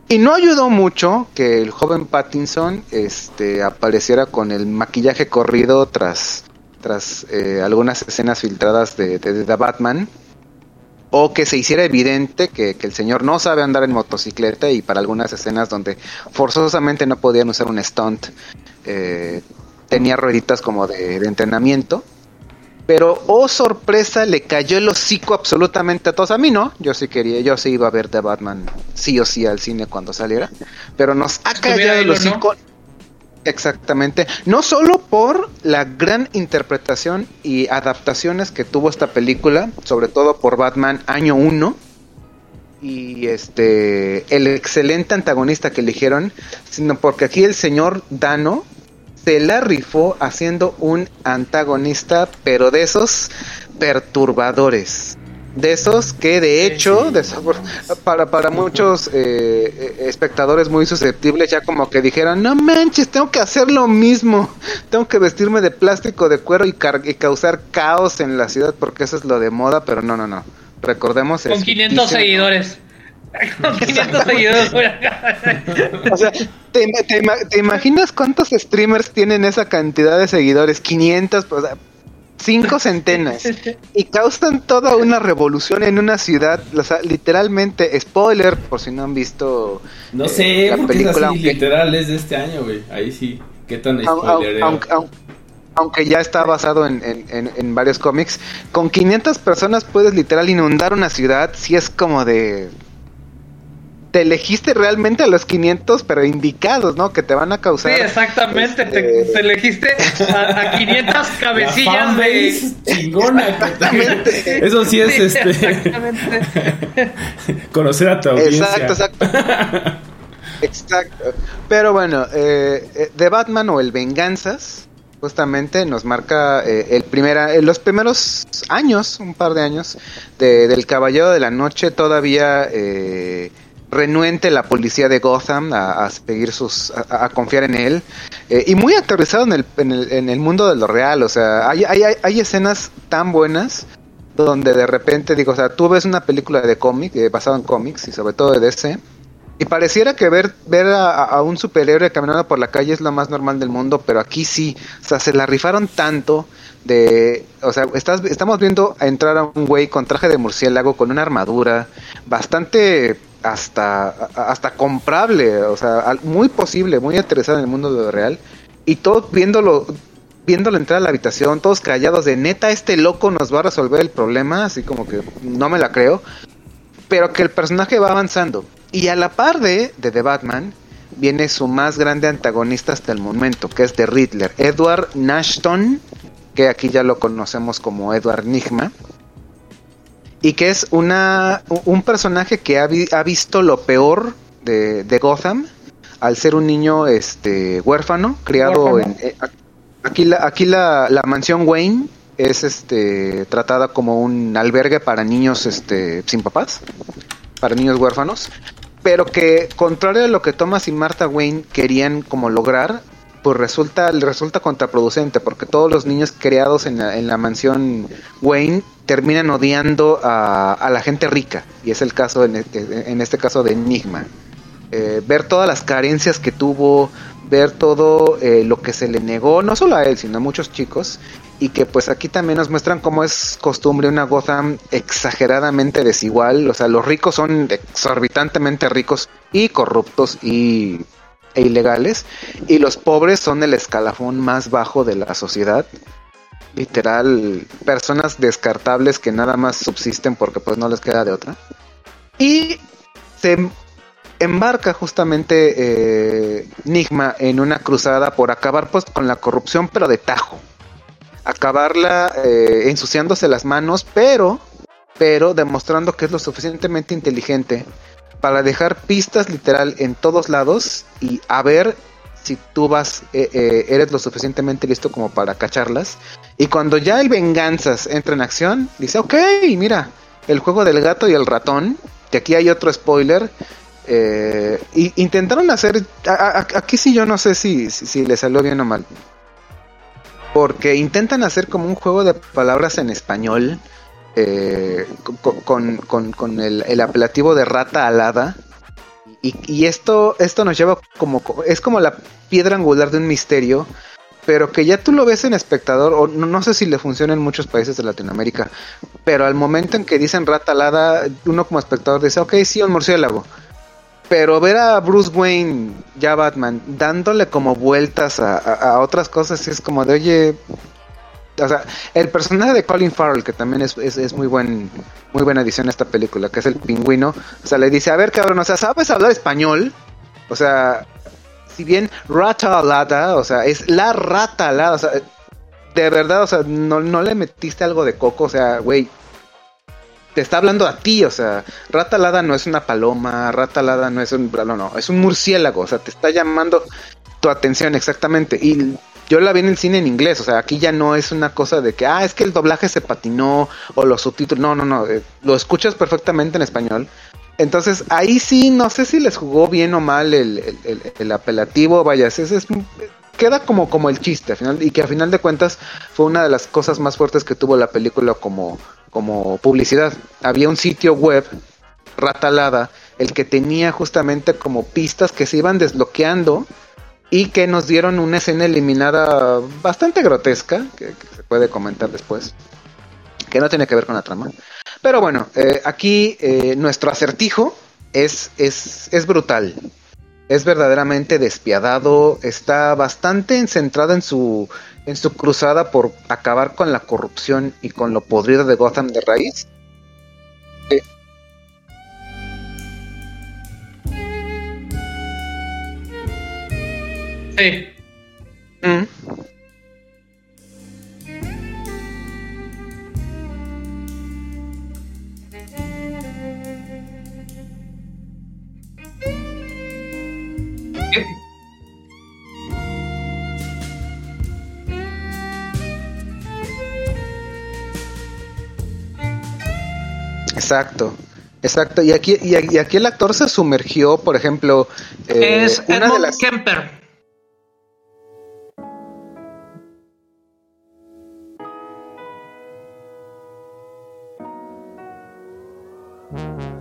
Y no ayudó mucho que el joven Pattinson este, apareciera con el maquillaje corrido tras, tras eh, algunas escenas filtradas de, de, de The Batman. O que se hiciera evidente que, que el señor no sabe andar en motocicleta y para algunas escenas donde forzosamente no podían usar un stunt, eh, tenía rueditas como de, de entrenamiento. Pero, oh sorpresa, le cayó el hocico absolutamente a todos. A mí no, yo sí quería, yo sí iba a ver The Batman sí o sí al cine cuando saliera. Pero nos ha callado el él o no. Exactamente. No solo por la gran interpretación y adaptaciones que tuvo esta película, sobre todo por Batman año 1 y este el excelente antagonista que eligieron, sino porque aquí el señor Dano se la rifó haciendo un antagonista, pero de esos perturbadores. De esos que de Sí, hecho, sí. de sabor- para, para muchos eh, eh, espectadores muy susceptibles, ya como que dijeron, no manches, tengo que hacer lo mismo, tengo que vestirme de plástico, de cuero y, car- y causar caos en la ciudad porque eso es lo de moda, pero no, no, no. Recordemos Con es 500 ficticio. seguidores. Con 500 seguidores. O sea, ¿te, te ima- te imaginas cuántos streamers tienen esa cantidad de seguidores? 500, pues, cinco centenas. Y causan toda una revolución en una ciudad. O sea, literalmente, spoiler, por si no han visto No eh, sé, la porque es película, así, aunque, literal, es de este año, güey. Ahí sí. ¿Qué tan spoilereo? aunque, au- aunque ya está basado en, en- en- en varios cómics, con 500 personas puedes literal inundar una ciudad. Si es como de. Te elegiste realmente a los 500, pero indicados, ¿no? Que te van a Sí, causar. exactamente. Te, este, te elegiste a, a 500 La cabecillas de. chingona. que te- Eso sí es Sí, este. exactamente. conocer a tu audiencia. Exacto, exacto. exacto. Pero bueno, eh, eh, The Batman o el Venganzas, justamente nos marca eh, el primera, eh, los primeros años, un par de años, de- del Caballero de la Noche, todavía eh, renuente la policía de Gotham a, a seguir sus, a, confiar en él, eh, y muy aterrizado en el, en, el, en el mundo de lo real, o sea, hay, hay, escenas tan buenas donde de repente digo, o sea, tú ves una película de cómic, eh, basado en cómics y sobre todo de DC, y pareciera que ver, ver a, un superhéroe caminando por la calle es lo más normal del mundo, pero aquí sí, o sea, se la rifaron tanto de, o sea, estás, estamos viendo entrar a un güey con traje de murciélago, con una armadura, bastante hasta, hasta comprable, o sea, muy posible, muy interesado en el mundo de real, y todos viéndolo, viéndolo entrar a la habitación, todos callados de neta, este loco nos va a resolver el problema, así como que no me la creo, pero que el personaje va avanzando. Y a la par de, de The Batman, viene su más grande antagonista hasta el momento, que es The Riddler, Edward Nashton, que aquí ya lo conocemos como Edward Nigma, y que es una, un personaje que ha, vi- ha visto lo peor de, de Gotham, al ser un niño este huérfano, criado Huérfano. en... eh, aquí la, aquí la, la mansión Wayne es este tratada como un albergue para niños este sin papás, para niños huérfanos, pero que contrario a lo que Thomas y Martha Wayne querían como lograr, pues resulta resulta contraproducente porque todos los niños criados en la, en la mansión Wayne terminan odiando a, la gente rica y es el caso en este, en este caso de Enigma. Eh, ver todas las carencias que tuvo, ver todo eh, lo que se le negó, no solo a él, sino a muchos chicos, y que pues aquí también nos muestran cómo es costumbre una Gotham exageradamente desigual, o sea, los ricos son exorbitantemente ricos y corruptos y e ilegales, y los pobres son el escalafón más bajo de la sociedad. Literal, personas descartables que nada más subsisten porque pues no les queda de otra. Y se embarca justamente eh, Nigma en una cruzada por acabar pues con la corrupción pero de tajo. Acabarla eh, ensuciándose las manos, pero, pero demostrando que es lo suficientemente inteligente para dejar pistas literal en todos lados y a ver si tú vas, eh, eres lo suficientemente listo como para cacharlas. Y cuando ya el venganzas entra en acción, dice, ok, mira, el juego del gato y el ratón, que aquí hay otro spoiler, eh, y intentaron hacer, aquí sí yo no sé si, si, le salió bien o mal. Porque intentan hacer como un juego de palabras en español, eh, con, con, el apelativo de rata alada. Y, y esto, esto nos lleva como, es como la piedra angular de un misterio, pero que ya tú lo ves en espectador, o no, no sé si le funciona en muchos países de Latinoamérica, pero al momento en que dicen rata alada, uno como espectador dice, ok, sí, un murciélago. Pero ver a Bruce Wayne, ya Batman, dándole como vueltas a, a- otras cosas, es como de, oye, o sea, el personaje de Colin Farrell, que también es, es, es muy buen muy buena edición a esta película, que es el pingüino, o sea, le dice, a ver cabrón, o sea, ¿sabes hablar español? O sea, si bien rata alada, o sea, es la rata alada, o sea, de verdad, o sea, no, no le metiste algo de coco, o sea, güey, te está hablando a ti, o sea, rata alada no es una paloma, rata alada no es un, no, no, es un murciélago, o sea, te está llamando tu atención exactamente. Y yo la vi en el cine en inglés, o sea, aquí ya no es una cosa de que, ah, es que el doblaje se patinó o los subtítulos, no, no, no, eh, lo escuchas perfectamente en español. Entonces, ahí sí, no sé si les jugó bien o mal el, el- el- el apelativo, vaya, ese es, queda como, como el chiste, al final, y que a final de cuentas fue una de las cosas más fuertes que tuvo la película como, como publicidad. Había un sitio web, Ratalada, el que tenía justamente como pistas que se iban desbloqueando y que nos dieron una escena eliminada bastante grotesca, que, que se puede comentar después, que no tiene que ver con la trama. Pero bueno, eh, aquí eh, nuestro acertijo es, es, es brutal. Es verdaderamente despiadado, está bastante centrado en su, en su cruzada por acabar con la corrupción y con lo podrido de Gotham de raíz. Eh, Sí. mm, Exacto, exacto. Y aquí, y, y aquí el actor se sumergió, por ejemplo, eh, es una de las... Kemper.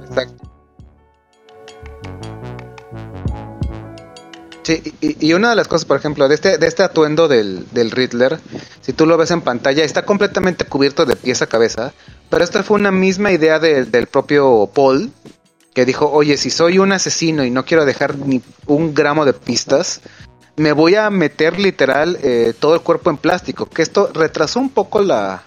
Exacto. Sí, y, y una de las cosas, por ejemplo, de este, de este atuendo del, del Riddler, si tú lo ves en pantalla, está completamente cubierto de pies a cabeza, pero esta fue una misma idea de- del propio Paul, que dijo, oye, si soy un asesino y no quiero dejar ni un gramo de pistas, me voy a meter literal eh, todo el cuerpo en plástico, que esto retrasó un poco la,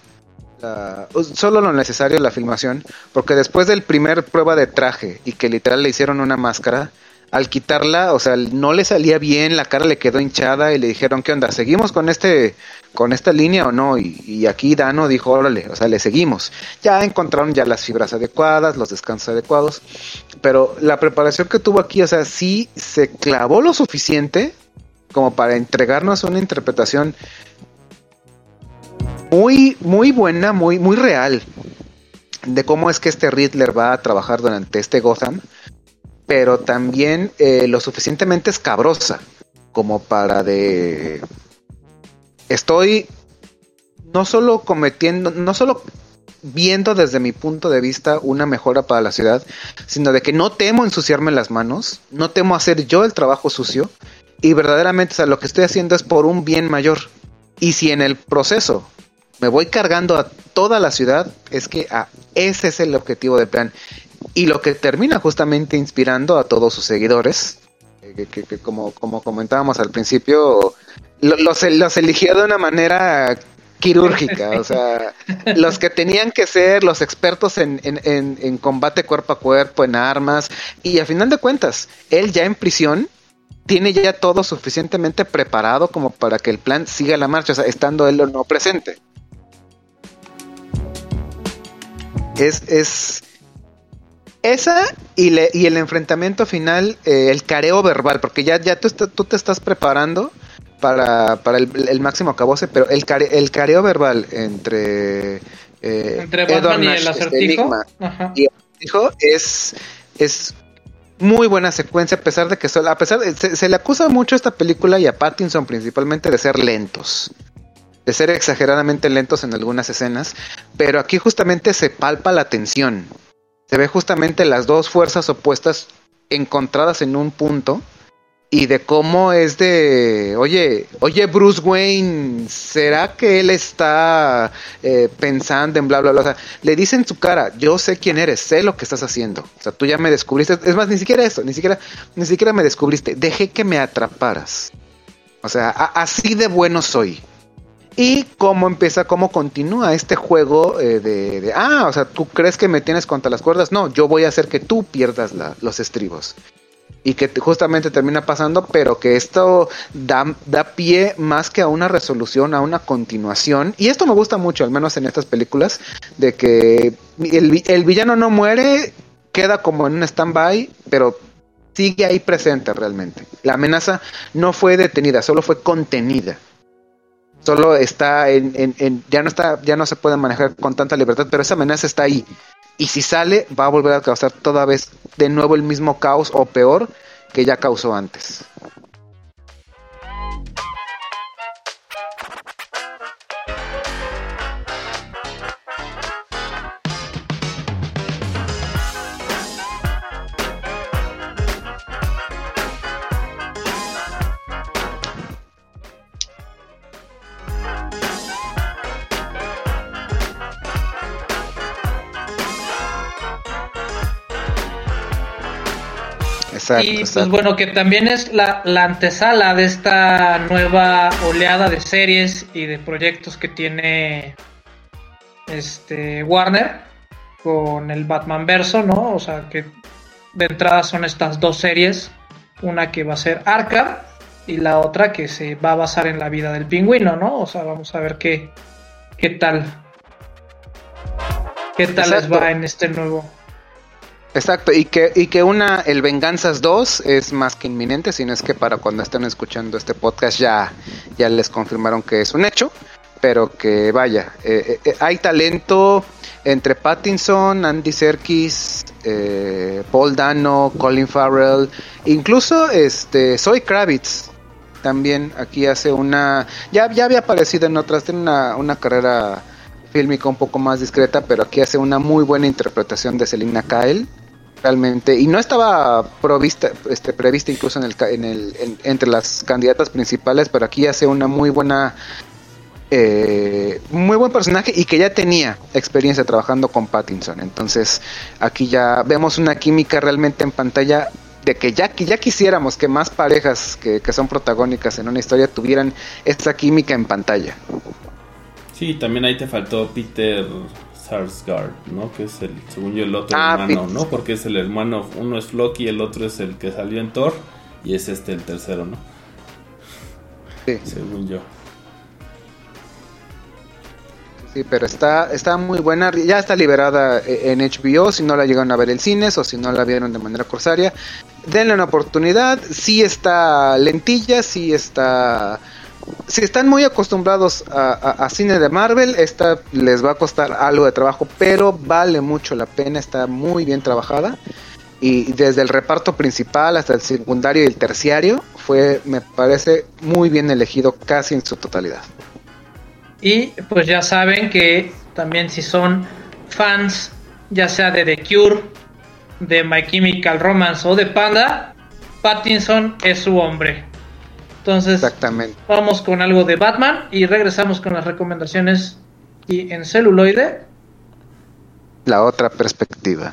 la- solo lo necesario la filmación, porque después del primer prueba de traje y que literal le hicieron una máscara, al quitarla, o sea, no le salía bien, la cara le quedó hinchada y le dijeron, ¿qué onda? ¿Seguimos con este con esta línea o no? Y, aquí Dano dijo, órale, o sea, le seguimos. Ya encontraron ya las fibras adecuadas, los descansos adecuados. pero la preparación que tuvo aquí, o sea, sí se clavó lo suficiente como para entregarnos una interpretación muy, muy buena, muy, muy real de cómo es que este Riddler va a trabajar durante este Gotham, pero también eh, lo suficientemente escabrosa como para de... Estoy no solo cometiendo, no solo viendo desde mi punto de vista una mejora para la ciudad, sino de que no temo ensuciarme las manos, no temo hacer yo el trabajo sucio y verdaderamente, lo que estoy haciendo es por un bien mayor. Y si en el proceso me voy cargando a toda la ciudad, es que ah, ese es el objetivo del plan. Y lo que termina justamente inspirando a todos sus seguidores, eh, que, como, como comentábamos al principio, los, los eligió de una manera quirúrgica, o sea, los que tenían que ser los expertos en, en, en, combate cuerpo a cuerpo, en armas, y a final de cuentas, él ya en prisión tiene ya todo suficientemente preparado como para que el plan siga la marcha, o sea, estando él o no presente. Es, es esa y, le, y el enfrentamiento final, eh, el careo verbal, porque ya, ya tú, tú te estás preparando para, para el, máximo acabose, pero el, el careo verbal entre, eh, entre Batman y el este, acertijo, y el acertijo es, es muy buena secuencia, a pesar de que a pesar se, se, le acusa mucho a esta película y a Pattinson principalmente de ser lentos, de ser exageradamente lentos en algunas escenas, pero aquí justamente se palpa la tensión, se ve justamente las dos fuerzas opuestas encontradas en un punto y de cómo es de, oye, oye Bruce Wayne, ¿será que él está eh, pensando en bla, bla, bla? O sea, le dice en su cara, yo sé quién eres, sé lo que estás haciendo. O sea, tú ya me descubriste. Es más, ni siquiera eso, ni siquiera, ni siquiera me descubriste. Dejé que me atraparas. O sea, así de bueno soy. Y cómo empieza, cómo continúa este juego eh, de, ah, o sea, tú crees que me tienes contra las cuerdas. No, yo voy a hacer que tú pierdas los estribos y que justamente termina pasando, pero que esto da, da pie más que a una resolución, a una continuación. Y esto me gusta mucho, al menos en estas películas, de que el, el villano no muere, queda como en un stand-by, pero sigue ahí presente realmente. La amenaza no fue detenida, solo fue contenida. Solo está en, en, en, ya no está, ya no se puede manejar con tanta libertad, pero esa amenaza está ahí. Y si sale, va a volver a causar toda vez de nuevo el mismo caos o peor que ya causó antes. Y pues bueno, que también es la, la, antesala de esta nueva oleada de series y de proyectos que tiene este Warner con el Batman verso, ¿no? O sea que de entrada son estas dos series, una que va a ser Arkham y la otra que se va a basar en la vida del pingüino, ¿no? O sea, vamos a ver qué, qué tal. ¿Qué tal les va en este nuevo Exacto, y que, y que una, el Venganzas 2 es más que inminente, sino es que para cuando estén escuchando este podcast ya, ya les confirmaron que es un hecho, pero que vaya, eh, eh, hay talento entre Pattinson, Andy Serkis, eh, Paul Dano, Colin Farrell, incluso este Soy Kravitz también aquí hace una, ya, ya había aparecido en otras, tiene una, una carrera fílmica un poco más discreta, pero aquí hace una muy buena interpretación de Selina Kyle realmente y no estaba provista, este, prevista incluso en el, en el entre las candidatas principales pero aquí hace una muy buena eh, muy buen personaje y que ya tenía experiencia trabajando con Pattinson. Entonces aquí ya vemos una química realmente en pantalla de que ya, ya quisiéramos que más parejas que, que son protagónicas en una historia tuvieran esta química en pantalla. Sí también ahí te faltó Peter Sarsgaard, ¿no? Que es el, según yo, el otro ah, hermano, ¿no? Porque es el hermano, uno es Floki, el otro es el que salió en Thor, y es este el tercero, ¿no? Sí. Según yo. Sí, pero está, está muy buena. Ya está liberada eh, en HBO. Si no la llegaron a ver en cines o si no la vieron de manera corsaria, denle una oportunidad. Sí está lentilla, sí está. Si están muy acostumbrados a, a- cine de Marvel, esta les va a costar algo de trabajo, pero vale mucho la pena. Está muy bien trabajada. Y desde el reparto principal hasta el secundario y el terciario, fue, me parece, muy bien elegido casi en su totalidad. Y pues ya saben que también si son fans, ya sea de The Cure, de My Chemical Romance o de Panda, Pattinson es su hombre. Entonces, Exactamente. vamos con algo de Batman y regresamos con las recomendaciones y en celuloide. La otra perspectiva.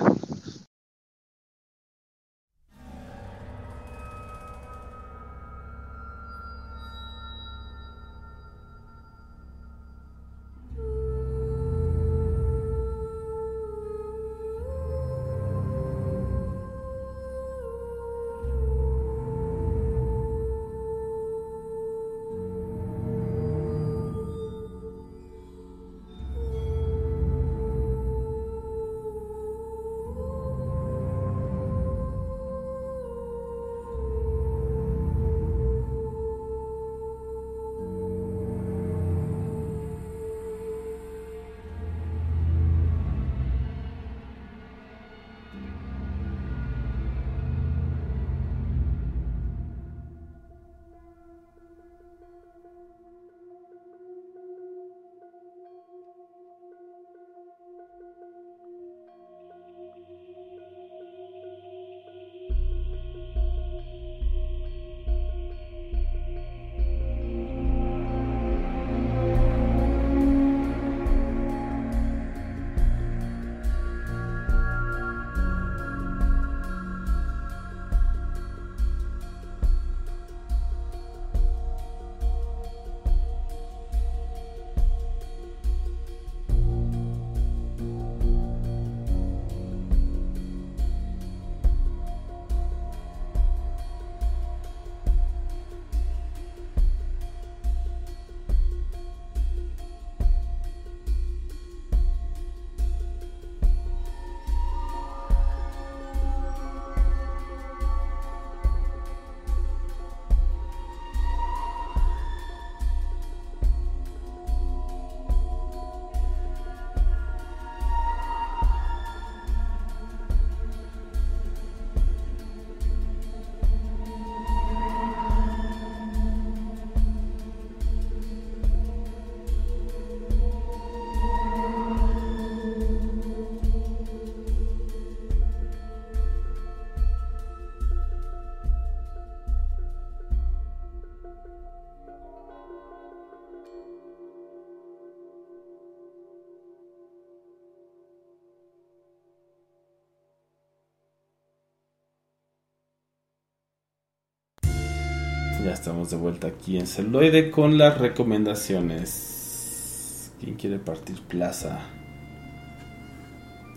Ya estamos de vuelta aquí en Celoide con las recomendaciones. ¿Quién quiere partir plaza?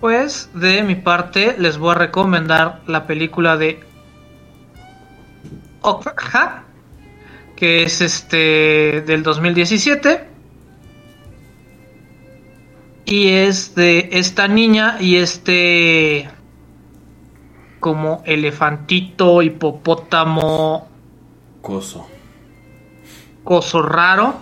Pues de mi parte les voy a recomendar la película de Okja, que es este del 2017 y es de esta niña y este como elefantito, hipopótamo, Coso. coso raro.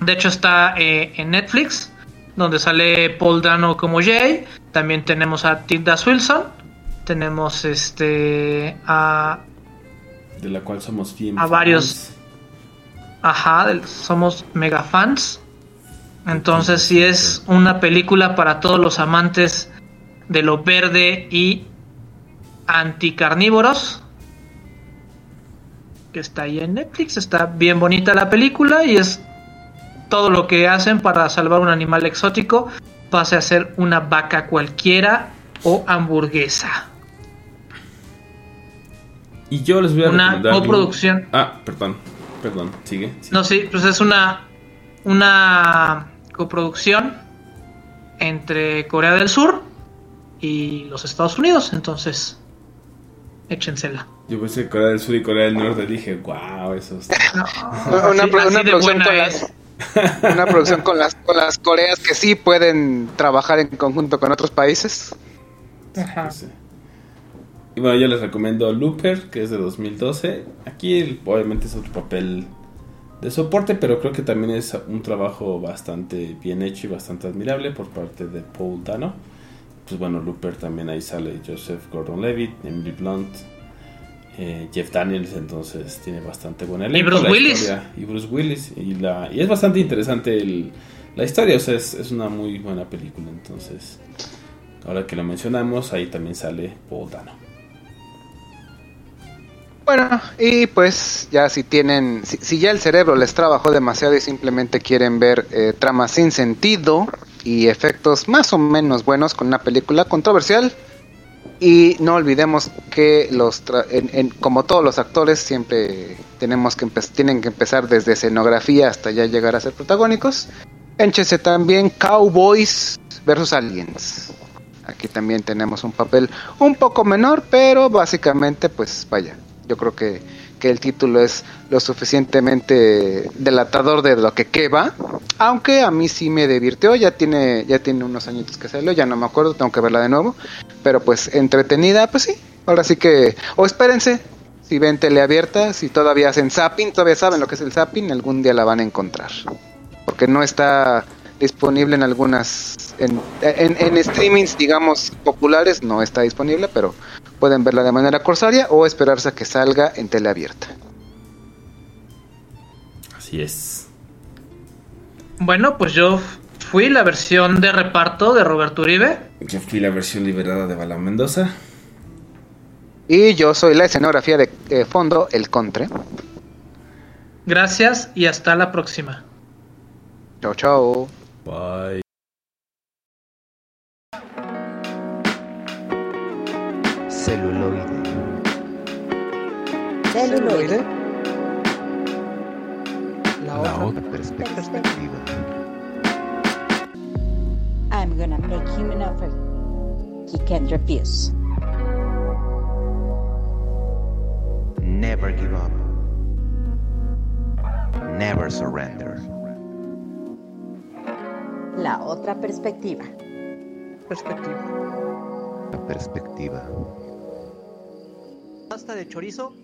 De hecho está eh, en Netflix, donde sale Paul Dano como Jay. También tenemos a Tilda Swilson. Tenemos este a De la cual somos bien A varios. ajá, somos mega fans. Entonces sí es una película para todos los amantes de lo verde y anticarnívoros. Que está ahí en Netflix, está bien bonita la película y es todo lo que hacen para salvar un animal exótico pase a ser una vaca cualquiera o hamburguesa. Y yo les voy a Una recomendar. coproducción. Ah, perdón. Perdón, sigue. sigue. No, sí, pues es una, una coproducción entre Corea del Sur y los Estados Unidos. Entonces, échensela. Yo pensé Corea del Sur y Corea del Norte. Dije, wow, eso está. Una, Así- pro- así una producción con las, Una producción con las, con las Coreas que sí pueden trabajar en conjunto con otros países. Ajá. Pues sí. Y bueno, yo les recomiendo Looper, que es de 2012. Aquí obviamente es otro papel de soporte, pero creo que también es un trabajo bastante bien hecho y bastante admirable por parte de Paul Dano. Pues bueno, Looper también ahí sale Joseph Gordon-Levitt, Emily Blunt, eh, Jeff Daniels, entonces tiene bastante buena elenco, Bruce la Willis. historia- Y Bruce Willis. Y, la, y es bastante interesante el- la historia, o sea, es, es una muy buena película, entonces... Ahora que lo mencionamos, ahí también sale Paul Dano. Bueno, y pues ya si tienen, si, si ya el cerebro les trabajó demasiado y simplemente quieren ver eh, tramas sin sentido y efectos más o menos buenos con una película controversial, y no olvidemos que los tra- en- como todos los actores siempre tenemos que tienen que empezar desde escenografía hasta ya llegar a ser protagónicos. Énchese también Cowboys versus Aliens. Aquí también tenemos un papel un poco menor, pero básicamente, pues vaya, yo creo que, que el título es lo suficientemente delatador de lo que que va. Aunque a mí sí me divirtió, ya tiene, ya tiene unos añitos que salió, ya no me acuerdo, tengo que verla de nuevo. Pero pues entretenida, pues sí. Ahora sí que, o espérense, si ven teleabierta, si todavía hacen zapping, todavía saben lo que es el zapping, algún día la van a encontrar. Porque no está disponible en algunas, en, en, en streamings, digamos, populares, no está disponible, pero pueden verla de manera corsaria o esperarse a que salga en teleabierta. Así es. Bueno, pues yo fui la versión de reparto de Roberto Uribe. Yo fui la versión liberada de Bala Mendoza. Y yo soy la escenografía de eh, fondo, el Contre. Gracias y hasta la próxima. Chao, chao. Bye. Celuloide. La otra perspectiva. I'm gonna make him an offer he can't refuse. Never give up. Never surrender. La otra perspectiva. Perspectiva. La perspectiva. Pasta de chorizo.